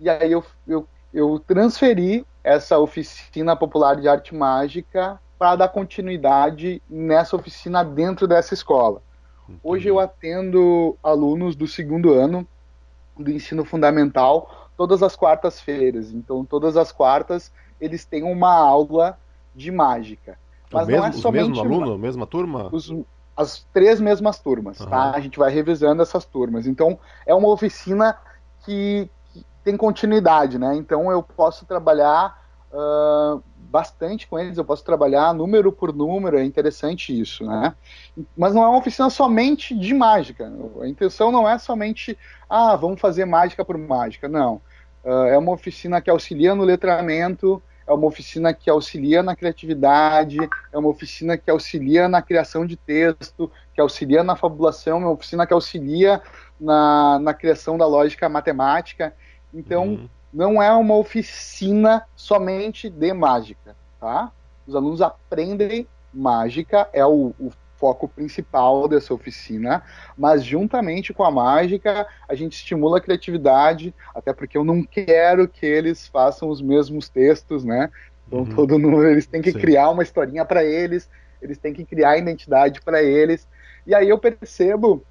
E aí eu, eu, eu transferi essa oficina popular de arte mágica para dar continuidade nessa oficina dentro dessa escola. Entendi. Hoje eu atendo alunos do segundo ano do ensino fundamental todas as quartas-feiras. Então, todas as quartas eles têm uma aula de mágica. Mas mesmo, não é somente. Os mesmos alunos, mesma turma? Os, as três mesmas turmas, uhum. tá? A gente vai revisando essas turmas. Então, é uma oficina que, que tem continuidade, né? Então, eu posso trabalhar uh, bastante com eles, eu posso trabalhar número por número, é interessante isso, né? Mas não é uma oficina somente de mágica. A intenção não é somente, ah, vamos fazer mágica por mágica. Não. Uh, é uma oficina que auxilia no letramento, é uma oficina que auxilia na criatividade, é uma oficina que auxilia na criação de texto, que auxilia na fabulação, é uma oficina que auxilia na, na criação da lógica matemática. Então, uhum não é uma oficina somente de mágica, tá? Os alunos aprendem mágica, é o, o foco principal dessa oficina, mas juntamente com a mágica, a gente estimula a criatividade, até porque eu não quero que eles façam os mesmos textos, né? Então, uhum. todo mundo, eles têm que Sim. criar uma historinha para eles, eles têm que criar identidade para eles. E aí eu percebo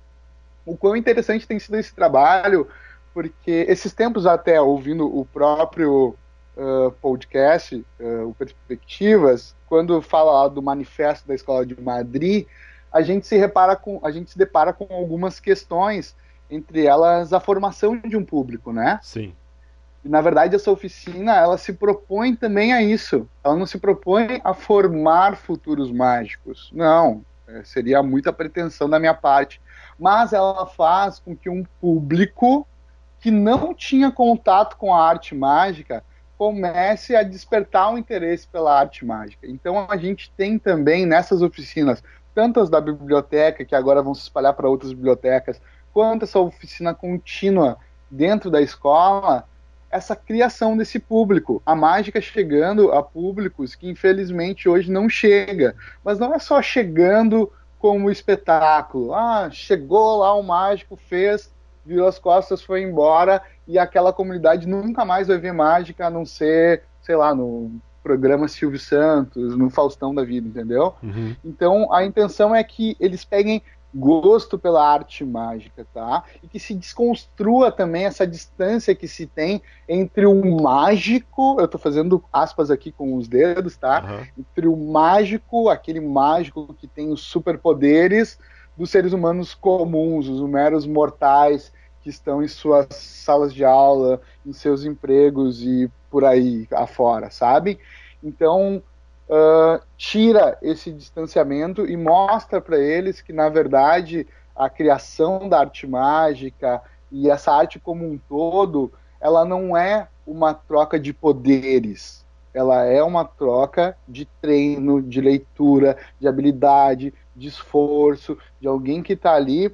o quão interessante tem sido esse trabalho, porque esses tempos até ouvindo o próprio uh, podcast, uh, o Perspectivas, quando fala do manifesto da Escola de Madrid, a gente se repara com, a gente se depara com algumas questões, entre elas a formação de um público, né? Sim. E, na verdade, essa oficina, ela se propõe também a isso. Ela não se propõe a formar futuros mágicos. Não, é, seria muita pretensão da minha parte. Mas ela faz com que um público que não tinha contato com a arte mágica comece a despertar o interesse pela arte mágica. Então a gente tem também nessas oficinas, tantas da biblioteca, que agora vão se espalhar para outras bibliotecas, quanto essa oficina contínua dentro da escola, essa criação desse público. A mágica chegando a públicos que infelizmente hoje não chega. Mas não é só chegando como espetáculo. Ah, chegou lá o mágico, fez virou as costas, foi embora e aquela comunidade nunca mais vai ver mágica a não ser, sei lá, no programa Silvio Santos, no Faustão da vida, entendeu? Uhum. Então a intenção é que eles peguem gosto pela arte mágica, tá? E que se desconstrua também essa distância que se tem entre o mágico, eu tô fazendo aspas aqui com os dedos, tá? Uhum. Entre o mágico, aquele mágico que tem os superpoderes, dos seres humanos comuns, os meros mortais que estão em suas salas de aula, em seus empregos e por aí afora, sabe? Então, uh, tira esse distanciamento e mostra para eles que, na verdade, a criação da arte mágica e essa arte como um todo, ela não é uma troca de poderes, ela é uma troca de treino, de leitura, de habilidade, de esforço, de alguém que está ali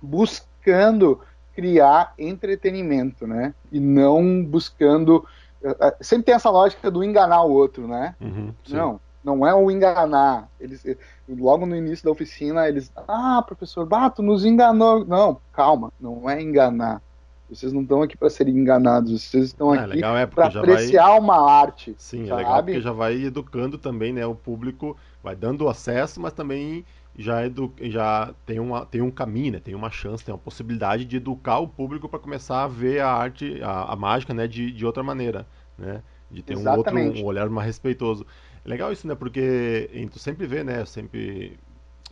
buscando criar entretenimento, né? E não buscando. Eh, eh, sempre tem essa lógica do enganar o outro, né? Uhum, não, não é o enganar. Eles, eh, logo no início da oficina, eles. Ah, professor Bato, nos enganou. Não, calma, não é enganar. Vocês não estão aqui para serem enganados, vocês estão é, aqui é para apreciar vai... uma arte. Sim, sabe? é legal porque já vai educando também, né? O público vai dando acesso, mas também já, edu... já tem, uma, tem um caminho, né? tem uma chance, tem uma possibilidade de educar o público para começar a ver a arte, a, a mágica, né? de, de outra maneira, né? De ter um outro um olhar mais respeitoso. É legal isso, né? Porque tu sempre vê, né? Eu sempre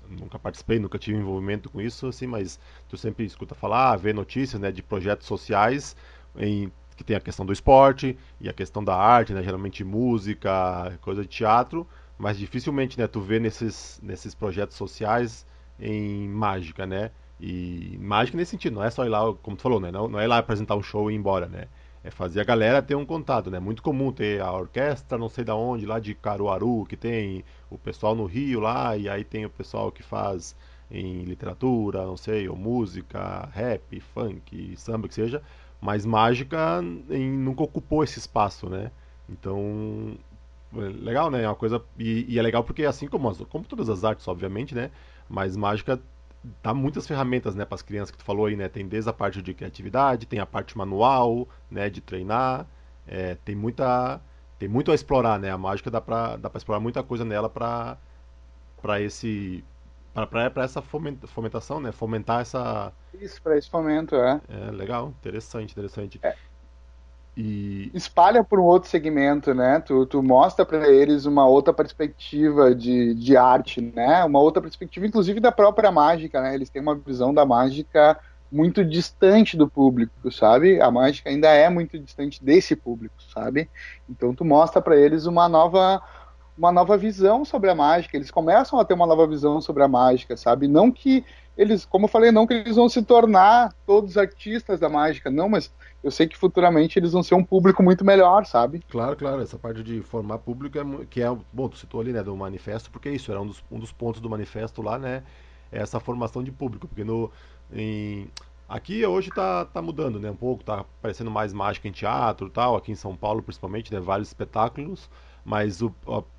nunca participei, nunca tive envolvimento com isso, assim, mas tu sempre escuta falar, vê notícias, né, de projetos sociais em, que que tem a questão do esporte e a questão da arte, né? Geralmente música, coisa de teatro, mas dificilmente, né, tu vê nesses, nesses projetos sociais em mágica, né? E mágica nesse sentido, não é só ir lá, como tu falou, né? Não, não é ir lá apresentar um show e ir embora, né? É fazer a galera ter um contato, né? Muito comum ter a orquestra, não sei da onde, lá de Caruaru, que tem o pessoal no Rio lá, e aí tem o pessoal que faz em literatura, não sei, ou música, rap, funk, samba, que seja, mas mágica em, nunca ocupou esse espaço, né? Então, legal, né? É uma coisa e, e, é legal porque assim como as, como todas as artes, obviamente, né? Mas mágica dá muitas ferramentas, né, para as crianças que tu falou aí, né? Tem desde a parte de criatividade, tem a parte manual, né, de treinar, é, tem muita tem muito a explorar, né? A mágica dá para dá para explorar muita coisa nela para para esse para essa fomentação, né? Fomentar essa. Isso, para esse fomento, é. É, legal, interessante, interessante. É. E... Espalha para um outro segmento, né? Tu, tu mostra para eles uma outra perspectiva de, de arte, né? Uma outra perspectiva, inclusive, da própria mágica, né? Eles têm uma visão da mágica muito distante do público, sabe? A mágica ainda é muito distante desse público, sabe? Então tu mostra para eles uma nova uma nova visão sobre a mágica, eles começam a ter uma nova visão sobre a mágica, sabe? Não que eles, como eu falei, não que eles vão se tornar todos artistas da mágica, não, mas eu sei que futuramente eles vão ser um público muito melhor, sabe? Claro, claro, essa parte de formar público é que é, bom, tu citou ali, né, do manifesto, porque é isso, era um dos, um dos pontos do manifesto lá, né, é essa formação de público, porque no em, aqui hoje tá, tá mudando, né, um pouco, tá aparecendo mais mágica em teatro, tal, aqui em São Paulo principalmente, né, vários espetáculos, mas o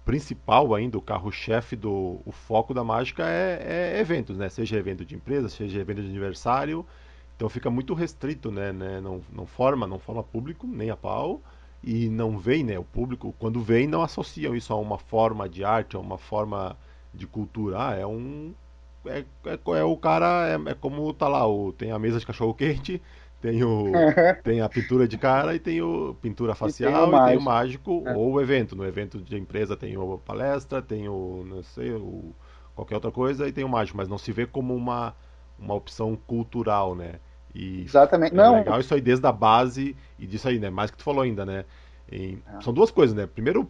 principal ainda, o carro-chefe do o foco da mágica é, é, eventos, né? Seja evento de empresa, seja evento de aniversário. Então fica muito restrito, né? né? Não, não forma, não forma público, nem a pau. E não vem, né? O público, quando vem, não associam isso a uma forma de arte, a uma forma de cultura. Ah, é um. É, é, é o cara, é, é, como tá lá, o, tem a mesa de cachorro quente, tem, o, tem a pintura de cara e tem o pintura facial e tem o, e tem o mágico é. ou o evento. No evento de empresa tem o palestra, tem o, não sei, o, qualquer outra coisa e tem o mágico, mas não se vê como uma, uma opção cultural, né? E Exatamente. É não. legal isso aí desde a base e disso aí, né? Mais que tu falou ainda, né? E, é. São duas coisas, né? Primeiro,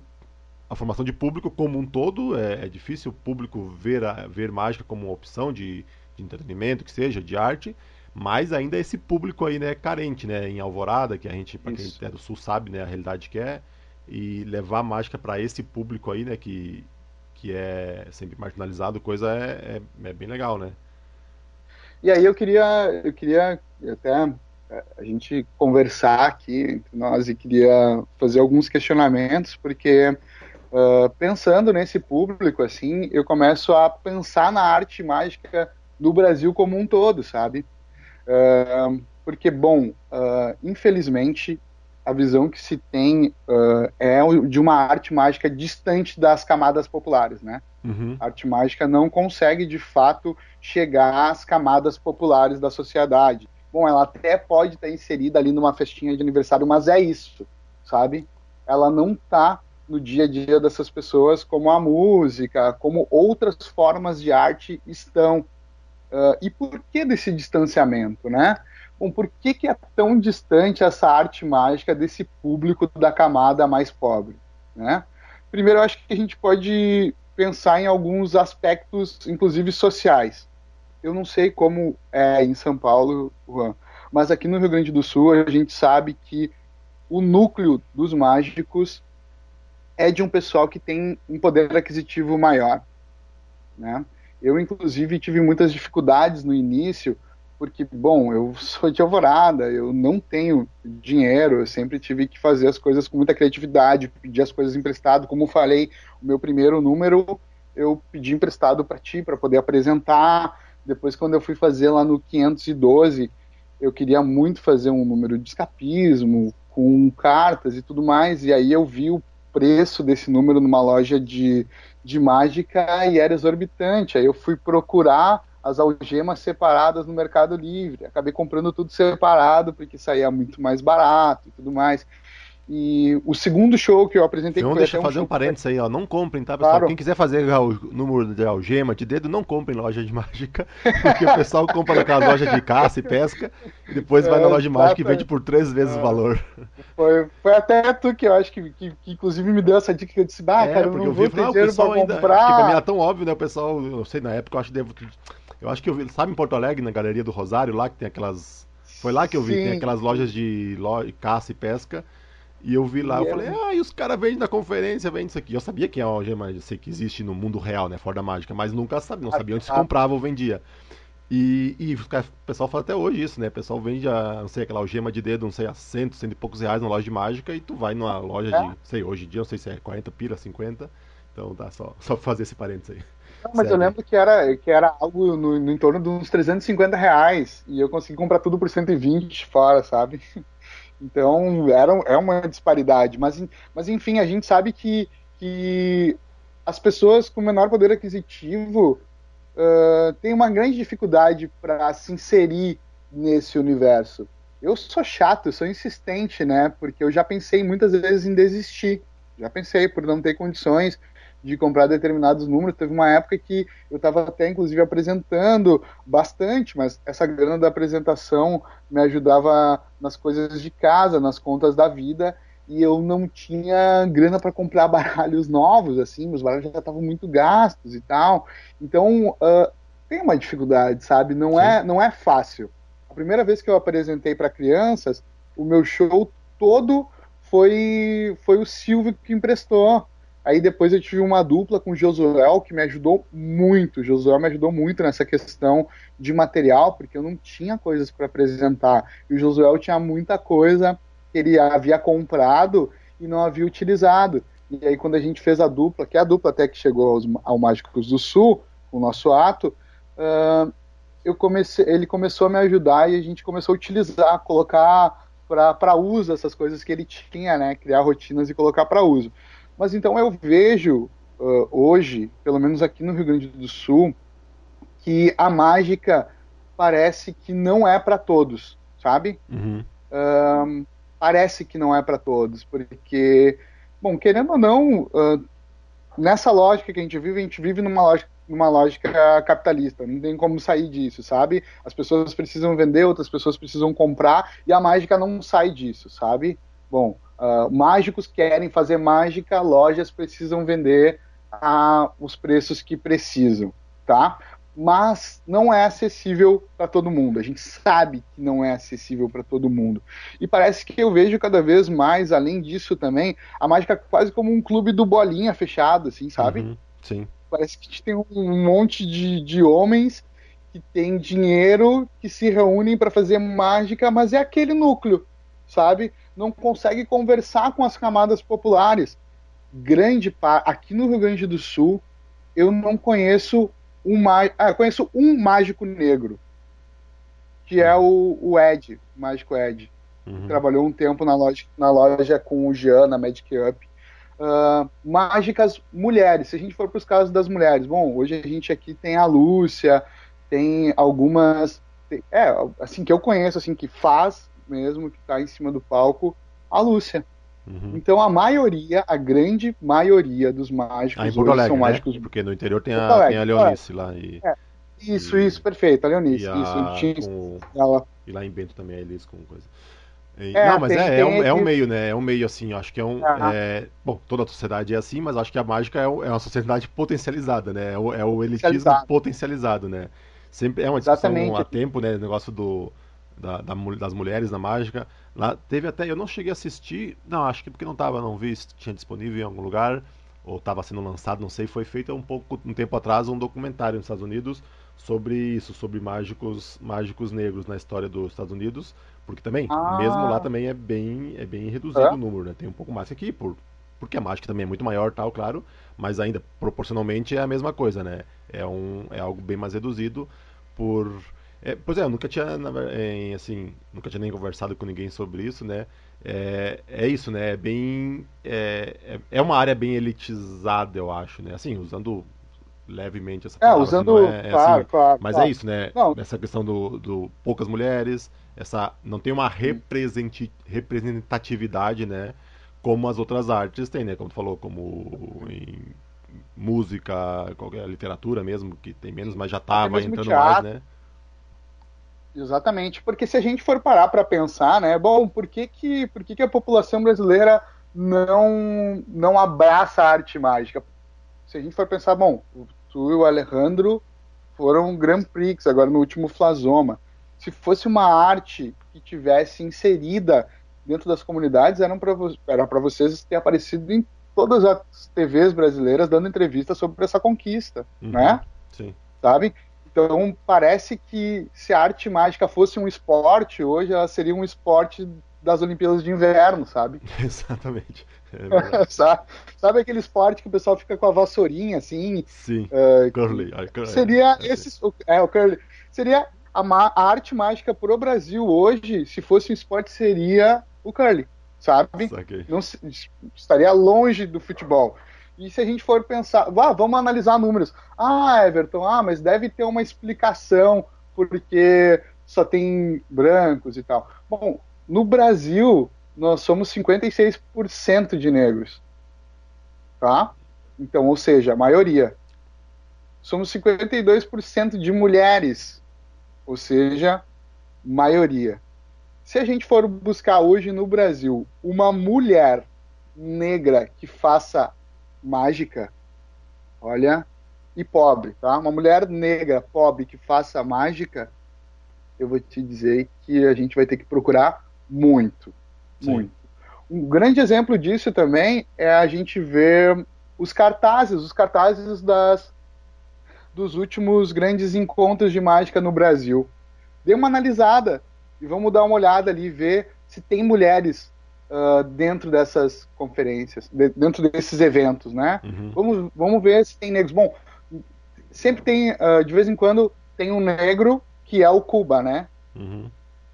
a formação de público como um todo, é, é difícil o público ver, a, ver mágica como uma opção de, de entretenimento, que seja, de arte. Mas ainda esse público aí, né, carente, né, em Alvorada, que a gente, para quem é do Sul sabe, né, a realidade que é, e levar a mágica para esse público aí, né, que, que é sempre marginalizado, coisa é, é, é, bem legal, né? E aí eu queria, eu queria até é, a gente conversar aqui entre nós e queria fazer alguns questionamentos, porque uh, pensando nesse público, assim, eu começo a pensar na arte mágica do Brasil como um todo, sabe? Uh, porque, bom, uh, infelizmente, a visão que se tem uh, é de uma arte mágica distante das camadas populares, né? Uhum. A arte mágica não consegue, de fato, chegar às camadas populares da sociedade. Bom, ela até pode estar inserida ali numa festinha de aniversário, mas é isso, sabe? Ela não está no dia a dia dessas pessoas como a música, como outras formas de arte estão. Uh, e por que desse distanciamento, né? Bom, por que, que é tão distante essa arte mágica desse público da camada mais pobre, né? Primeiro, eu acho que a gente pode pensar em alguns aspectos, inclusive sociais. Eu não sei como é em São Paulo, Juan, mas aqui no Rio Grande do Sul a gente sabe que o núcleo dos mágicos é de um pessoal que tem um poder aquisitivo maior, né? Eu, inclusive, tive muitas dificuldades no início, porque, bom, eu sou de alvorada, eu não tenho dinheiro, eu sempre tive que fazer as coisas com muita criatividade, pedir as coisas emprestado. Como falei, o meu primeiro número eu pedi emprestado para ti, para poder apresentar. Depois, quando eu fui fazer lá no 512, eu queria muito fazer um número de escapismo, com cartas e tudo mais, e aí eu vi o preço desse número numa loja de, de mágica e era exorbitante. Aí eu fui procurar as algemas separadas no Mercado Livre. Acabei comprando tudo separado porque saía muito mais barato e tudo mais. E o segundo show que eu apresentei Então, deixa eu fazer um parênteses aí, ó. Não comprem, tá, pessoal? Claro. Quem quiser fazer o número de algema de dedo, não comprem loja de mágica, porque o pessoal compra naquelas lojas de caça e pesca, e depois é, vai na loja de mágica e vende por três vezes é. o valor. Foi, foi até tu que eu acho que, que, que, inclusive me deu essa dica que eu disse, ah, é, cara, eu não eu vou vi, ter dinheiro pra ainda, comprar. Porque pra mim era tão óbvio, né? O pessoal, eu não sei, na época eu acho que devo. Eu acho que eu vi, sabe em Porto Alegre, na Galeria do Rosário, lá que tem aquelas. Foi lá que eu vi, Sim. tem aquelas lojas de lo... caça e pesca. E eu vi lá, e eu é... falei, ah, e os caras vendem na conferência, vendem isso aqui. Eu sabia que é uma algema, eu sei que existe no mundo real, né, fora da mágica, mas nunca sabia, não sabia onde se ah, tá. comprava ou vendia. E, e o pessoal fala até hoje isso, né? O pessoal vende, a, não sei, aquela algema de dedo, não sei, a cento, cento e poucos reais na loja de mágica e tu vai numa loja é. de, sei, hoje em dia, não sei se é 40 pila, 50. Então tá, só, só fazer esse parênteses aí. Não, mas eu lembro que era, que era algo no, no entorno de uns 350 reais e eu consegui comprar tudo por 120 fora, sabe? Então, era, é uma disparidade. Mas, mas, enfim, a gente sabe que, que as pessoas com menor poder aquisitivo uh, têm uma grande dificuldade para se inserir nesse universo. Eu sou chato, sou insistente, né? Porque eu já pensei muitas vezes em desistir. Já pensei por não ter condições de comprar determinados números. Teve uma época que eu estava até, inclusive, apresentando bastante, mas essa grana da apresentação me ajudava nas coisas de casa, nas contas da vida, e eu não tinha grana para comprar baralhos novos, assim, os baralhos já estavam muito gastos e tal. Então, uh, tem uma dificuldade, sabe? Não é, não é fácil. A primeira vez que eu apresentei para crianças, o meu show todo foi, foi o Silvio que emprestou Aí depois eu tive uma dupla com o Josuel que me ajudou muito. O Josuel me ajudou muito nessa questão de material, porque eu não tinha coisas para apresentar. E o Josuel tinha muita coisa que ele havia comprado e não havia utilizado. E aí quando a gente fez a dupla, que é a dupla até que chegou aos, ao Mágicos do Sul, o nosso ato, uh, eu comecei, ele começou a me ajudar e a gente começou a utilizar, colocar para uso essas coisas que ele tinha, né? Criar rotinas e colocar para uso. Mas então eu vejo uh, hoje, pelo menos aqui no Rio Grande do Sul, que a mágica parece que não é para todos, sabe? Uhum. Uh, parece que não é para todos, porque, bom, querendo ou não, uh, nessa lógica que a gente vive, a gente vive numa lógica, numa lógica capitalista, não tem como sair disso, sabe? As pessoas precisam vender, outras pessoas precisam comprar, e a mágica não sai disso, sabe? Bom, Uh, mágicos querem fazer mágica, lojas precisam vender a os preços que precisam, tá? Mas não é acessível para todo mundo. A gente sabe que não é acessível para todo mundo. E parece que eu vejo cada vez mais, além disso também, a mágica quase como um clube do bolinha fechado, assim, sabe? Uhum, sim. Parece que a gente tem um monte de, de homens que têm dinheiro, que se reúnem para fazer mágica, mas é aquele núcleo, sabe? não consegue conversar com as camadas populares. Grande parte, aqui no Rio Grande do Sul, eu não conheço um mágico. Ah, conheço um mágico negro, que é o, o Ed, o mágico Ed. Uhum. Trabalhou um tempo na loja, na loja com o Jean, na Magic Up. Uh, mágicas mulheres, se a gente for para os casos das mulheres, bom, hoje a gente aqui tem a Lúcia, tem algumas, é, assim, que eu conheço, assim, que faz mesmo, que está em cima do palco, a Lúcia. Uhum. Então a maioria, a grande maioria dos mágicos ah, Alegre, são né? mágicos. Porque no interior tem a, tem a Leonice é. lá. E, é. Isso, e, isso, perfeito, a Leonice. A, isso, com, ela... E lá em Bento também a Elis com coisa. E, é, não, mas tem, é, é, um, é um meio, né? É um meio assim, acho que é um. É, bom, toda a sociedade é assim, mas acho que a mágica é, é uma sociedade potencializada, né? É o, é o elitismo potencializado, né? Sempre é uma discussão Exatamente. há tempo, né? O negócio do da, da, das mulheres na mágica. Lá teve até, eu não cheguei a assistir, não, acho que porque não tava, não vi se tinha disponível em algum lugar ou estava sendo lançado, não sei, foi feito um pouco um tempo atrás um documentário nos Estados Unidos sobre isso, sobre mágicos, mágicos negros na história dos Estados Unidos, porque também, ah. mesmo lá também é bem, é bem reduzido é? o número, né? Tem um pouco mais aqui por porque a mágica também é muito maior, tal, claro, mas ainda proporcionalmente é a mesma coisa, né? É um é algo bem mais reduzido por é, pois é, eu nunca tinha, assim, nunca tinha nem conversado com ninguém sobre isso, né? É, é isso, né? É bem, é, é, é uma área bem elitizada, eu acho, né? Assim, usando levemente essa é, palavra. É, usando, assim, é, claro, assim, claro, Mas claro. é isso, né? Não. Essa questão do, do poucas mulheres, essa não tem uma representatividade, né? como as outras artes têm, né? Como tu falou, como em música, qualquer literatura mesmo, que tem menos, mas já estava entrando teatro. mais, né? Exatamente, porque se a gente for parar para pensar, né, bom, por que que, por que que a população brasileira não não abraça a arte mágica? Se a gente for pensar, bom, tu e o Alejandro foram Grand Prix agora no último Flasoma. Se fosse uma arte que tivesse inserida dentro das comunidades, eram para era para vocês ter aparecido em todas as TVs brasileiras dando entrevistas sobre essa conquista, uhum, né? Sim. Sabe? Então, parece que se a arte mágica fosse um esporte, hoje ela seria um esporte das Olimpíadas de Inverno, sabe? Exatamente. É sabe? sabe? aquele esporte que o pessoal fica com a vassourinha, assim? Sim. Uh, curly. Seria é, esse, é, o curly. Seria a, a, arte mágica pro Brasil hoje, se fosse um esporte, seria o curly, sabe? Não estaria longe do futebol. E se a gente for pensar, ah, vamos analisar números. Ah, Everton, ah, mas deve ter uma explicação porque só tem brancos e tal. Bom, no Brasil, nós somos 56% de negros. Tá? Então, ou seja, a maioria. Somos 52% de mulheres. Ou seja, maioria. Se a gente for buscar hoje no Brasil uma mulher negra que faça mágica, olha, e pobre, tá? Uma mulher negra, pobre, que faça mágica, eu vou te dizer que a gente vai ter que procurar muito, Sim. muito. Um grande exemplo disso também é a gente ver os cartazes, os cartazes das dos últimos grandes encontros de mágica no Brasil. Dê uma analisada e vamos dar uma olhada ali ver se tem mulheres uh, dentro dessas conferências, de, dentro desses eventos, né? Uhum. Vamos, vamos ver se tem negros. Bom, sempre tem, uh, de vez em quando, tem um negro que é o Cuba, né? Uhum.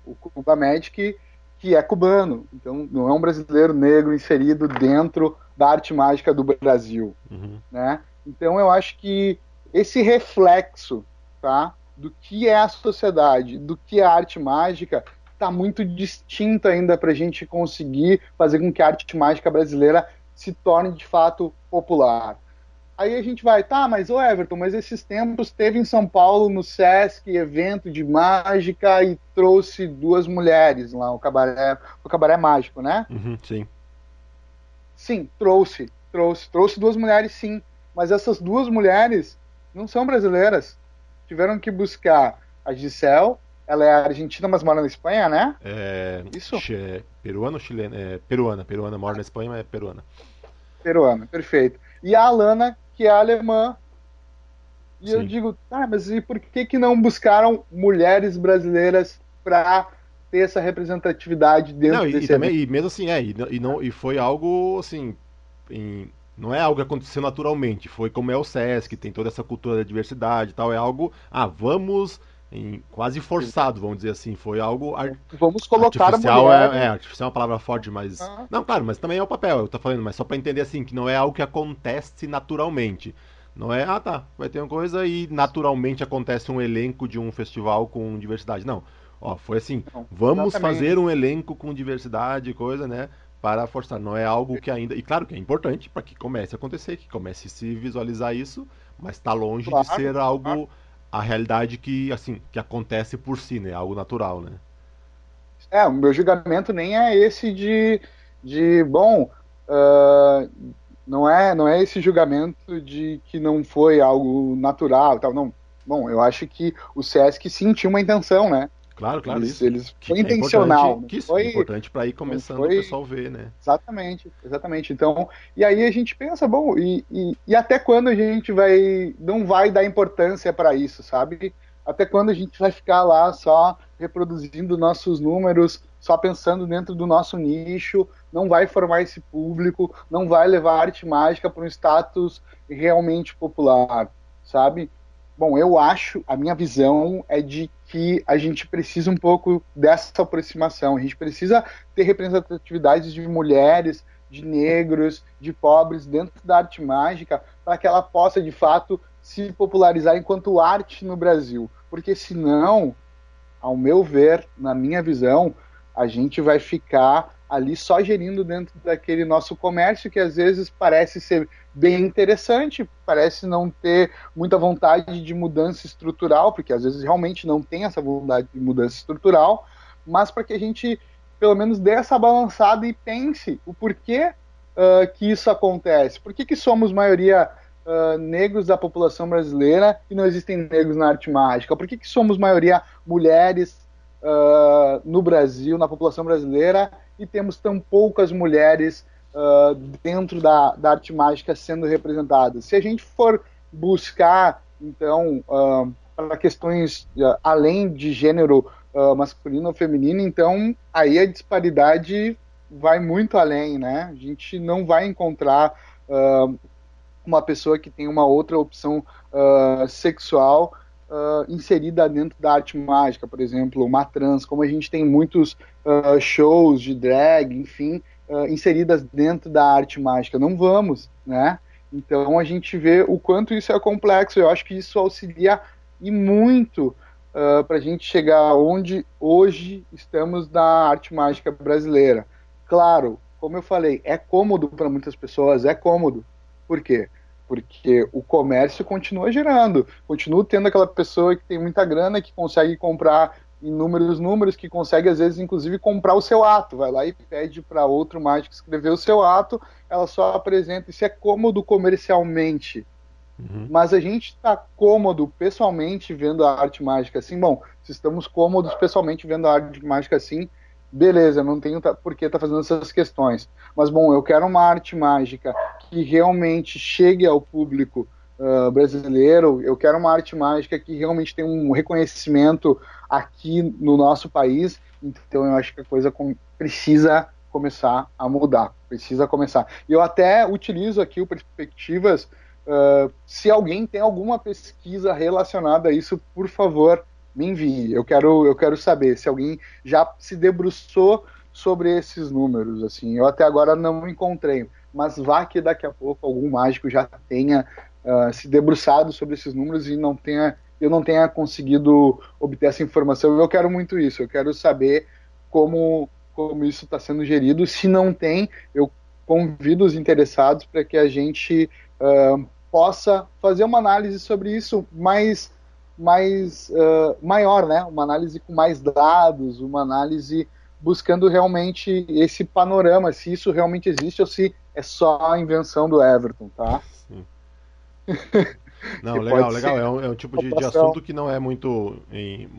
O Cuba Magic, que é cubano. Então, não é um brasileiro negro inserido dentro da arte mágica do Brasil, uhum. né? Então, eu acho que esse reflexo, tá? Do que é a sociedade, do que é a arte mágica, está muito distinta ainda para a gente conseguir fazer com que a arte mágica brasileira se torne de fato popular. Aí a gente vai, tá, mas o Everton, mas esses tempos teve em São Paulo no Sesc evento de mágica e trouxe duas mulheres lá, o cabaré, o cabaré mágico, né? Uhum, sim. Sim, trouxe, trouxe, trouxe duas mulheres, sim. Mas essas duas mulheres não são brasileiras. Tiveram que buscar a Gisele ela é argentina, mas mora na Espanha, né? É. Isso? É peruana ou chilena? É, peruana, peruana, mora na Espanha, mas é peruana. Peruana, perfeito. E a Alana, que é alemã. E Sim. eu digo, tá, mas e por que, que não buscaram mulheres brasileiras para ter essa representatividade dentro não, e, desse e também, e mesmo assim, é, e, e, não, e foi algo assim. Em, não é algo que aconteceu naturalmente, foi como é o SESC, tem toda essa cultura da diversidade e tal, é algo, ah, vamos em, quase forçado, vamos dizer assim. Foi algo ar... vamos colocar artificial. A mulher... é, é, artificial é uma palavra forte, mas. Ah. Não, claro, mas também é o papel, eu tô falando, mas só para entender assim, que não é algo que acontece naturalmente. Não é, ah tá, vai ter uma coisa e naturalmente acontece um elenco de um festival com diversidade. Não. Ó, foi assim, não, vamos fazer um elenco com diversidade, coisa, né? Para forçar. Não é algo que ainda. E claro que é importante para que comece a acontecer, que comece a se visualizar isso, mas está longe claro, de ser algo. Claro a realidade que assim que acontece por si, né? Algo natural, né? É, o meu julgamento nem é esse de, de bom, uh, não é não é esse julgamento de que não foi algo natural, tal. Não, bom, eu acho que o Sesc sentiu uma intenção, né? Claro, claro. Eles, isso. eles foi é intencional. Que isso foi é importante para ir começando foi... o pessoal ver, né? Exatamente, exatamente. Então, e aí a gente pensa, bom, e, e, e até quando a gente vai não vai dar importância para isso, sabe? Até quando a gente vai ficar lá só reproduzindo nossos números, só pensando dentro do nosso nicho, não vai formar esse público, não vai levar a arte mágica para um status realmente popular, sabe? Bom, eu acho, a minha visão é de que a gente precisa um pouco dessa aproximação. A gente precisa ter representatividade de mulheres, de negros, de pobres dentro da arte mágica, para que ela possa de fato se popularizar enquanto arte no Brasil. Porque senão, ao meu ver, na minha visão, a gente vai ficar ali só gerindo dentro daquele nosso comércio que às vezes parece ser bem interessante, parece não ter muita vontade de mudança estrutural, porque às vezes realmente não tem essa vontade de mudança estrutural, mas para que a gente pelo menos dê essa balançada e pense o porquê uh, que isso acontece. Por que, que somos maioria uh, negros da população brasileira e não existem negros na arte mágica? Por que, que somos maioria mulheres uh, no Brasil, na população brasileira, e temos tão poucas mulheres uh, dentro da, da, arte mágica sendo representadas. Se a gente for buscar, então, uh, para questões além de gênero masculino ou feminino, então aí a disparidade vai muito além, né? A gente não vai encontrar uma pessoa que tem uma outra opção sexual uh, inserida dentro da arte mágica, por exemplo, uma trans, como a gente tem muitos uh, shows de drag, enfim, uh, inseridas dentro da arte mágica. Não vamos, né? Então a gente vê o quanto isso é complexo. Eu acho que isso auxilia e muito uh, para a gente chegar onde hoje estamos na arte mágica brasileira. Claro, como eu falei, é cômodo para muitas pessoas, é cômodo. Por quê? Porque o comércio continua gerando, continua tendo aquela pessoa que tem muita grana, que consegue comprar inúmeros números, que consegue às vezes inclusive comprar o seu ato, vai lá e pede para outro mágico escrever o seu ato, ela só apresenta, isso é cômodo comercialmente, uhum. mas a gente está cômodo pessoalmente vendo a arte mágica assim, bom, se estamos cômodos pessoalmente vendo a arte mágica assim, beleza, não tenho por que estar tá fazendo essas questões. Mas, bom, eu quero uma arte mágica que realmente chegue ao público uh, brasileiro, eu quero uma arte mágica que realmente tenha um reconhecimento aqui no nosso país, então eu acho que a coisa com, precisa começar a mudar, precisa começar. E eu até utilizo aqui o Perspectivas, uh, se alguém tem alguma pesquisa relacionada a isso, por favor, me envie. Eu quero, eu quero saber se alguém já se debruçou sobre esses números. Assim, eu até agora não encontrei, mas vá que daqui a pouco algum mágico já tenha uh, se debruçado sobre esses números e não tenha, eu não tenha conseguido obter essa informação. Eu quero muito isso. Eu quero saber como como isso está sendo gerido. Se não tem, eu convido os interessados para que a gente uh, possa fazer uma análise sobre isso mais mais uh, maior, né? Uma análise com mais dados, uma análise buscando realmente esse panorama, se isso realmente existe ou se é só a invenção do Everton, tá? Sim. Não, legal, legal. É um, é um tipo de, de, assunto que não é muito. Em,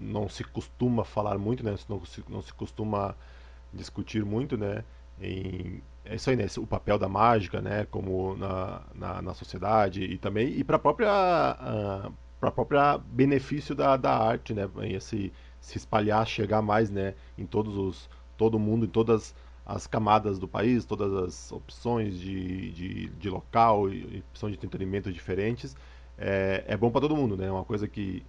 não se costuma falar muito, né? Não se, não se costuma discutir muito, né? Em, é isso aí, né? O papel da mágica, né? Como na, na, na sociedade e também e para a própria para própria benefício da, da arte, né? Esse se espalhar, chegar mais, né? Em todos os todo mundo, em todas as camadas do país, todas as opções de, de, de local e opções de entretenimento diferentes. É, é bom para todo mundo, né? É uma coisa que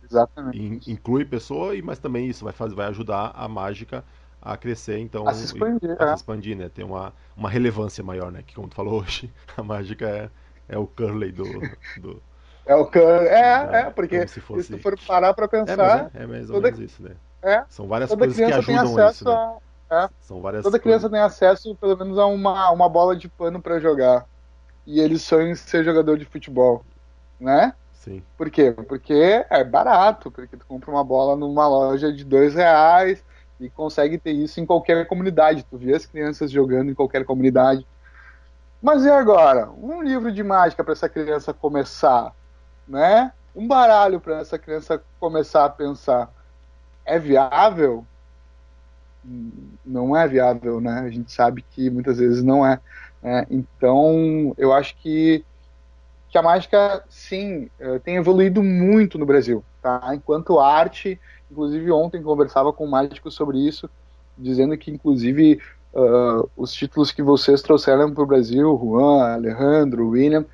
in, inclui pessoa, e mas também isso vai fazer, vai ajudar a mágica a crescer, então a se expandir, e, a é. se expandir né? Ter uma, uma relevância maior, né? Que como tu falou hoje, a mágica é, é o Curley do, do é o can... É, é, é porque se, fosse... se tu for parar pra pensar. É, é, é mais ou toda... menos isso, né? É. São várias coisas que ajudam isso, né? É. São várias Toda criança coisas. tem acesso, pelo menos, a uma, uma bola de pano para jogar. E eles sonham em ser jogador de futebol, né? Sim. Por quê? Porque é barato, porque tu compra uma bola numa loja de dois reais e consegue ter isso em qualquer comunidade. Tu vê as crianças jogando em qualquer comunidade. Mas e agora? Um livro de mágica para essa criança começar? Né? Um baralho para essa criança começar a pensar. É viável? Não é viável, né? A gente sabe que muitas vezes não é. Né? Então, eu acho que, que a mágica, sim, eh, tem evoluído muito no Brasil. Tá? Enquanto arte, inclusive ontem conversava com um mágico sobre isso, dizendo que, inclusive, uh, os títulos que vocês trouxeram para o Brasil, Juan, Alejandro, William,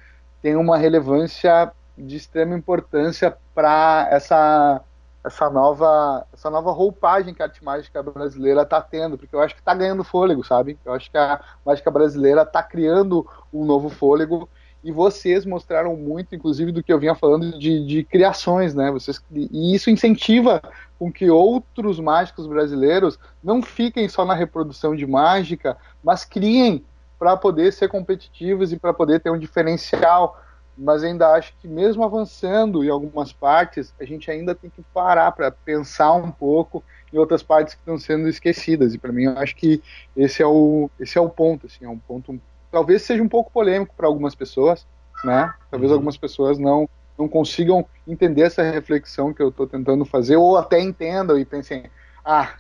têm uma relevância de extrema importância para essa essa nova essa nova roupagem que a arte mágica brasileira está tendo, porque eu acho que está ganhando fôlego, sabe? Eu acho que a mágica brasileira está criando um novo fôlego e vocês mostraram muito, inclusive, do que eu vinha falando de, de criações, né? Vocês, e isso incentiva com que outros mágicos brasileiros não fiquem só na reprodução de mágica, mas criem para poder ser competitivos e para poder ter um diferencial. Mas ainda acho que mesmo avançando em algumas partes, a gente ainda tem que parar para pensar um pouco em outras partes que estão sendo esquecidas. E para mim, eu acho que esse é o esse é o ponto, assim, é um ponto talvez seja um pouco polêmico para algumas pessoas, né? Talvez uhum. algumas pessoas não não consigam entender essa reflexão que eu estou tentando fazer, ou até entendam e pensem, ah,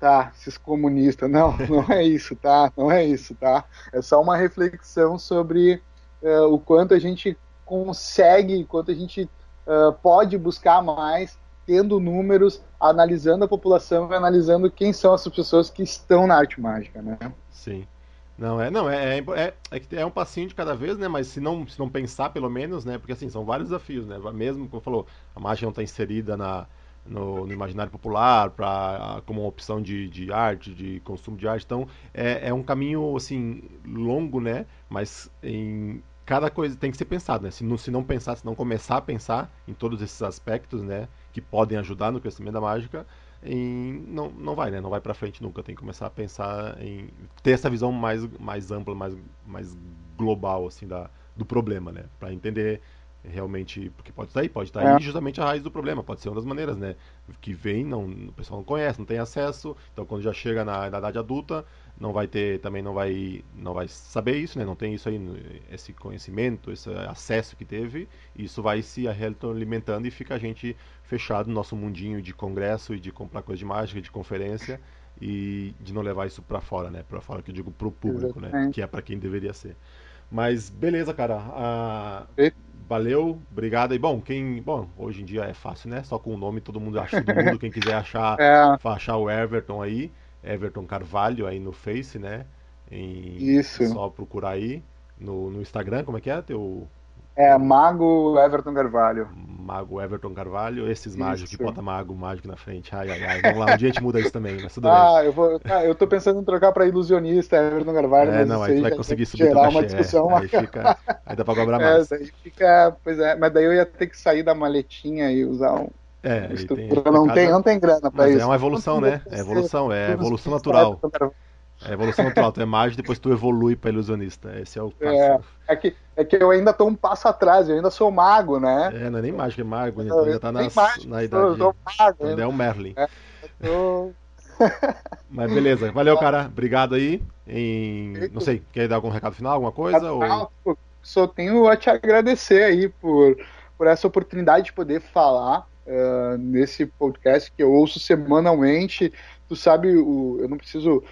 tá, esses comunistas. Não, não é isso, tá? Não é isso, tá? É só uma reflexão sobre uh, o quanto a gente consegue, quanto a gente uh, pode buscar mais, tendo números, analisando a população e analisando quem são as pessoas que estão na arte mágica, né? Sim. Não, é, não, é, é, é, é, é um passinho de cada vez, né? Mas se não, se não pensar, pelo menos, né? Porque assim, são vários desafios, né? Mesmo, como falou, a mágica não está inserida na, no, no, imaginário popular para como uma opção de, de arte, de consumo de arte. Então, é, é um caminho, assim, longo, né? Mas em cada coisa tem que ser pensado, né? Se não, se não pensar, se não começar a pensar em todos esses aspectos, né? Que podem ajudar no crescimento da mágica, em, não, não vai, né? Não vai para frente nunca. Tem que começar a pensar em ter essa visão mais, mais ampla, mais, mais global, assim, da, do problema, né? Para entender realmente, porque pode estar aí, pode estar é. aí justamente a raiz do problema, pode ser uma das maneiras, né? Que vem, não, o pessoal não conhece, não tem acesso, então quando já chega na, na idade adulta, não vai ter, também não vai, não vai saber isso, né? Não tem isso aí, esse conhecimento, esse acesso que teve, e isso vai se alimentando e fica a gente fechado no nosso mundinho de congresso e de comprar coisa de mágica, de conferência e de não levar isso para fora, né? Para fora que eu digo pro público, né? Exatamente. né? Que é para quem deveria ser. Mas beleza, cara. Ah, valeu, obrigado. E bom, quem. Bom, hoje em dia é fácil, né? Só com o nome todo mundo acha todo mundo. Quem quiser achar, é. achar o Everton aí, Everton Carvalho aí no Face, né? Em, Isso. É só procurar aí. No, no Instagram, como é que é? Teu, é, Mago Everton Carvalho. Mago Everton Carvalho, esses mágicos que bota Mago mágico na frente. Ai, ai, ai. Vamos lá, um dia a gente muda isso também, mas tudo ah, bem. Eu, vou, ah, eu tô pensando em trocar pra ilusionista Everton Carvalho. É, não, aí tu vai conseguir subir gerar uma discussão. É, aí, fica, aí dá pra cobrar é, mais. É, aí fica, pois é, mas daí eu ia ter que sair da maletinha e usar um. É, tem, não, tem, não tem grana pra mas isso. É uma evolução, né? É evolução, é evolução natural. É evolução natural, tu é mágico, depois tu evolui pra ilusionista. Esse é o passo. É, é, que, é que eu ainda tô um passo atrás, eu ainda sou mago, né? É, não é nem mágico, é mago, né? Tu ainda tá nas, mágico, na idade. Eu sou mago. Ainda é um Merlin. É. Mas beleza, valeu, cara. Obrigado aí. Em... Não sei, quer dar algum recado final, alguma coisa? Ou... Só tenho a te agradecer aí por, por essa oportunidade de poder falar uh, nesse podcast que eu ouço semanalmente. Tu sabe, o, eu não preciso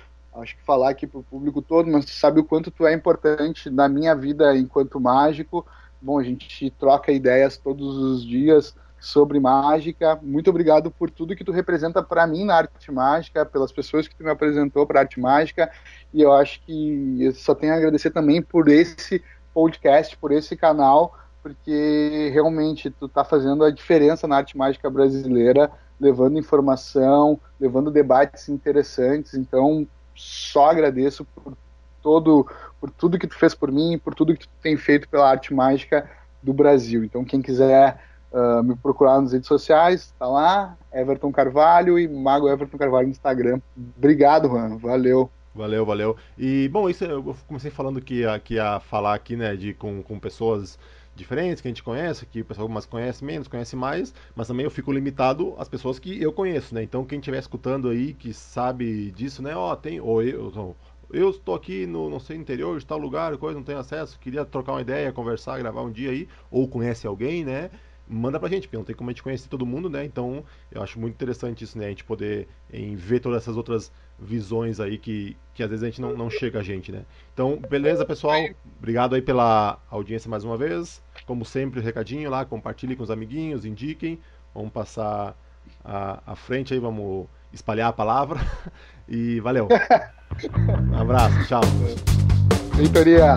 acho que falar aqui para o público todo, mas tu sabe o quanto tu é importante na minha vida enquanto mágico. Bom, a gente troca ideias todos os dias sobre mágica. Muito obrigado por tudo que tu representa para mim na arte mágica, pelas pessoas que tu me apresentou para arte mágica. E eu acho que eu só tenho a agradecer também por esse podcast, por esse canal, porque realmente tu tá fazendo a diferença na arte mágica brasileira, levando informação, levando debates interessantes. Então, só agradeço por todo por tudo que tu fez por mim, por tudo que tu tem feito pela arte mágica do Brasil. Então quem quiser uh, me procurar nas redes sociais, tá lá, Everton Carvalho e Mago Everton Carvalho no Instagram. Obrigado, Juan. Valeu. Valeu, valeu. E bom, isso eu comecei falando que ia, que ia falar aqui, né, de com, com pessoas diferentes que a gente conhece, que o pessoal mais conhece menos, conhece mais, mas também eu fico limitado às pessoas que eu conheço, né? Então quem estiver escutando aí que sabe disso, né? Ó, oh, tem ou eu, eu estou aqui no, não sei, interior de tal lugar, coisa, não tenho acesso, queria trocar uma ideia, conversar, gravar um dia aí, ou conhece alguém, né? Manda pra gente, porque não tem como a gente conhecer todo mundo, né? Então, eu acho muito interessante isso, né? A gente poder em, ver todas essas outras visões aí que, que às vezes a gente não, não chega a gente, né? Então, beleza, pessoal? Obrigado aí pela audiência mais uma vez. Como sempre, recadinho lá, compartilhe com os amiguinhos, indiquem. Vamos passar à, à frente aí, vamos espalhar a palavra. E valeu. Um abraço, tchau. Vitória.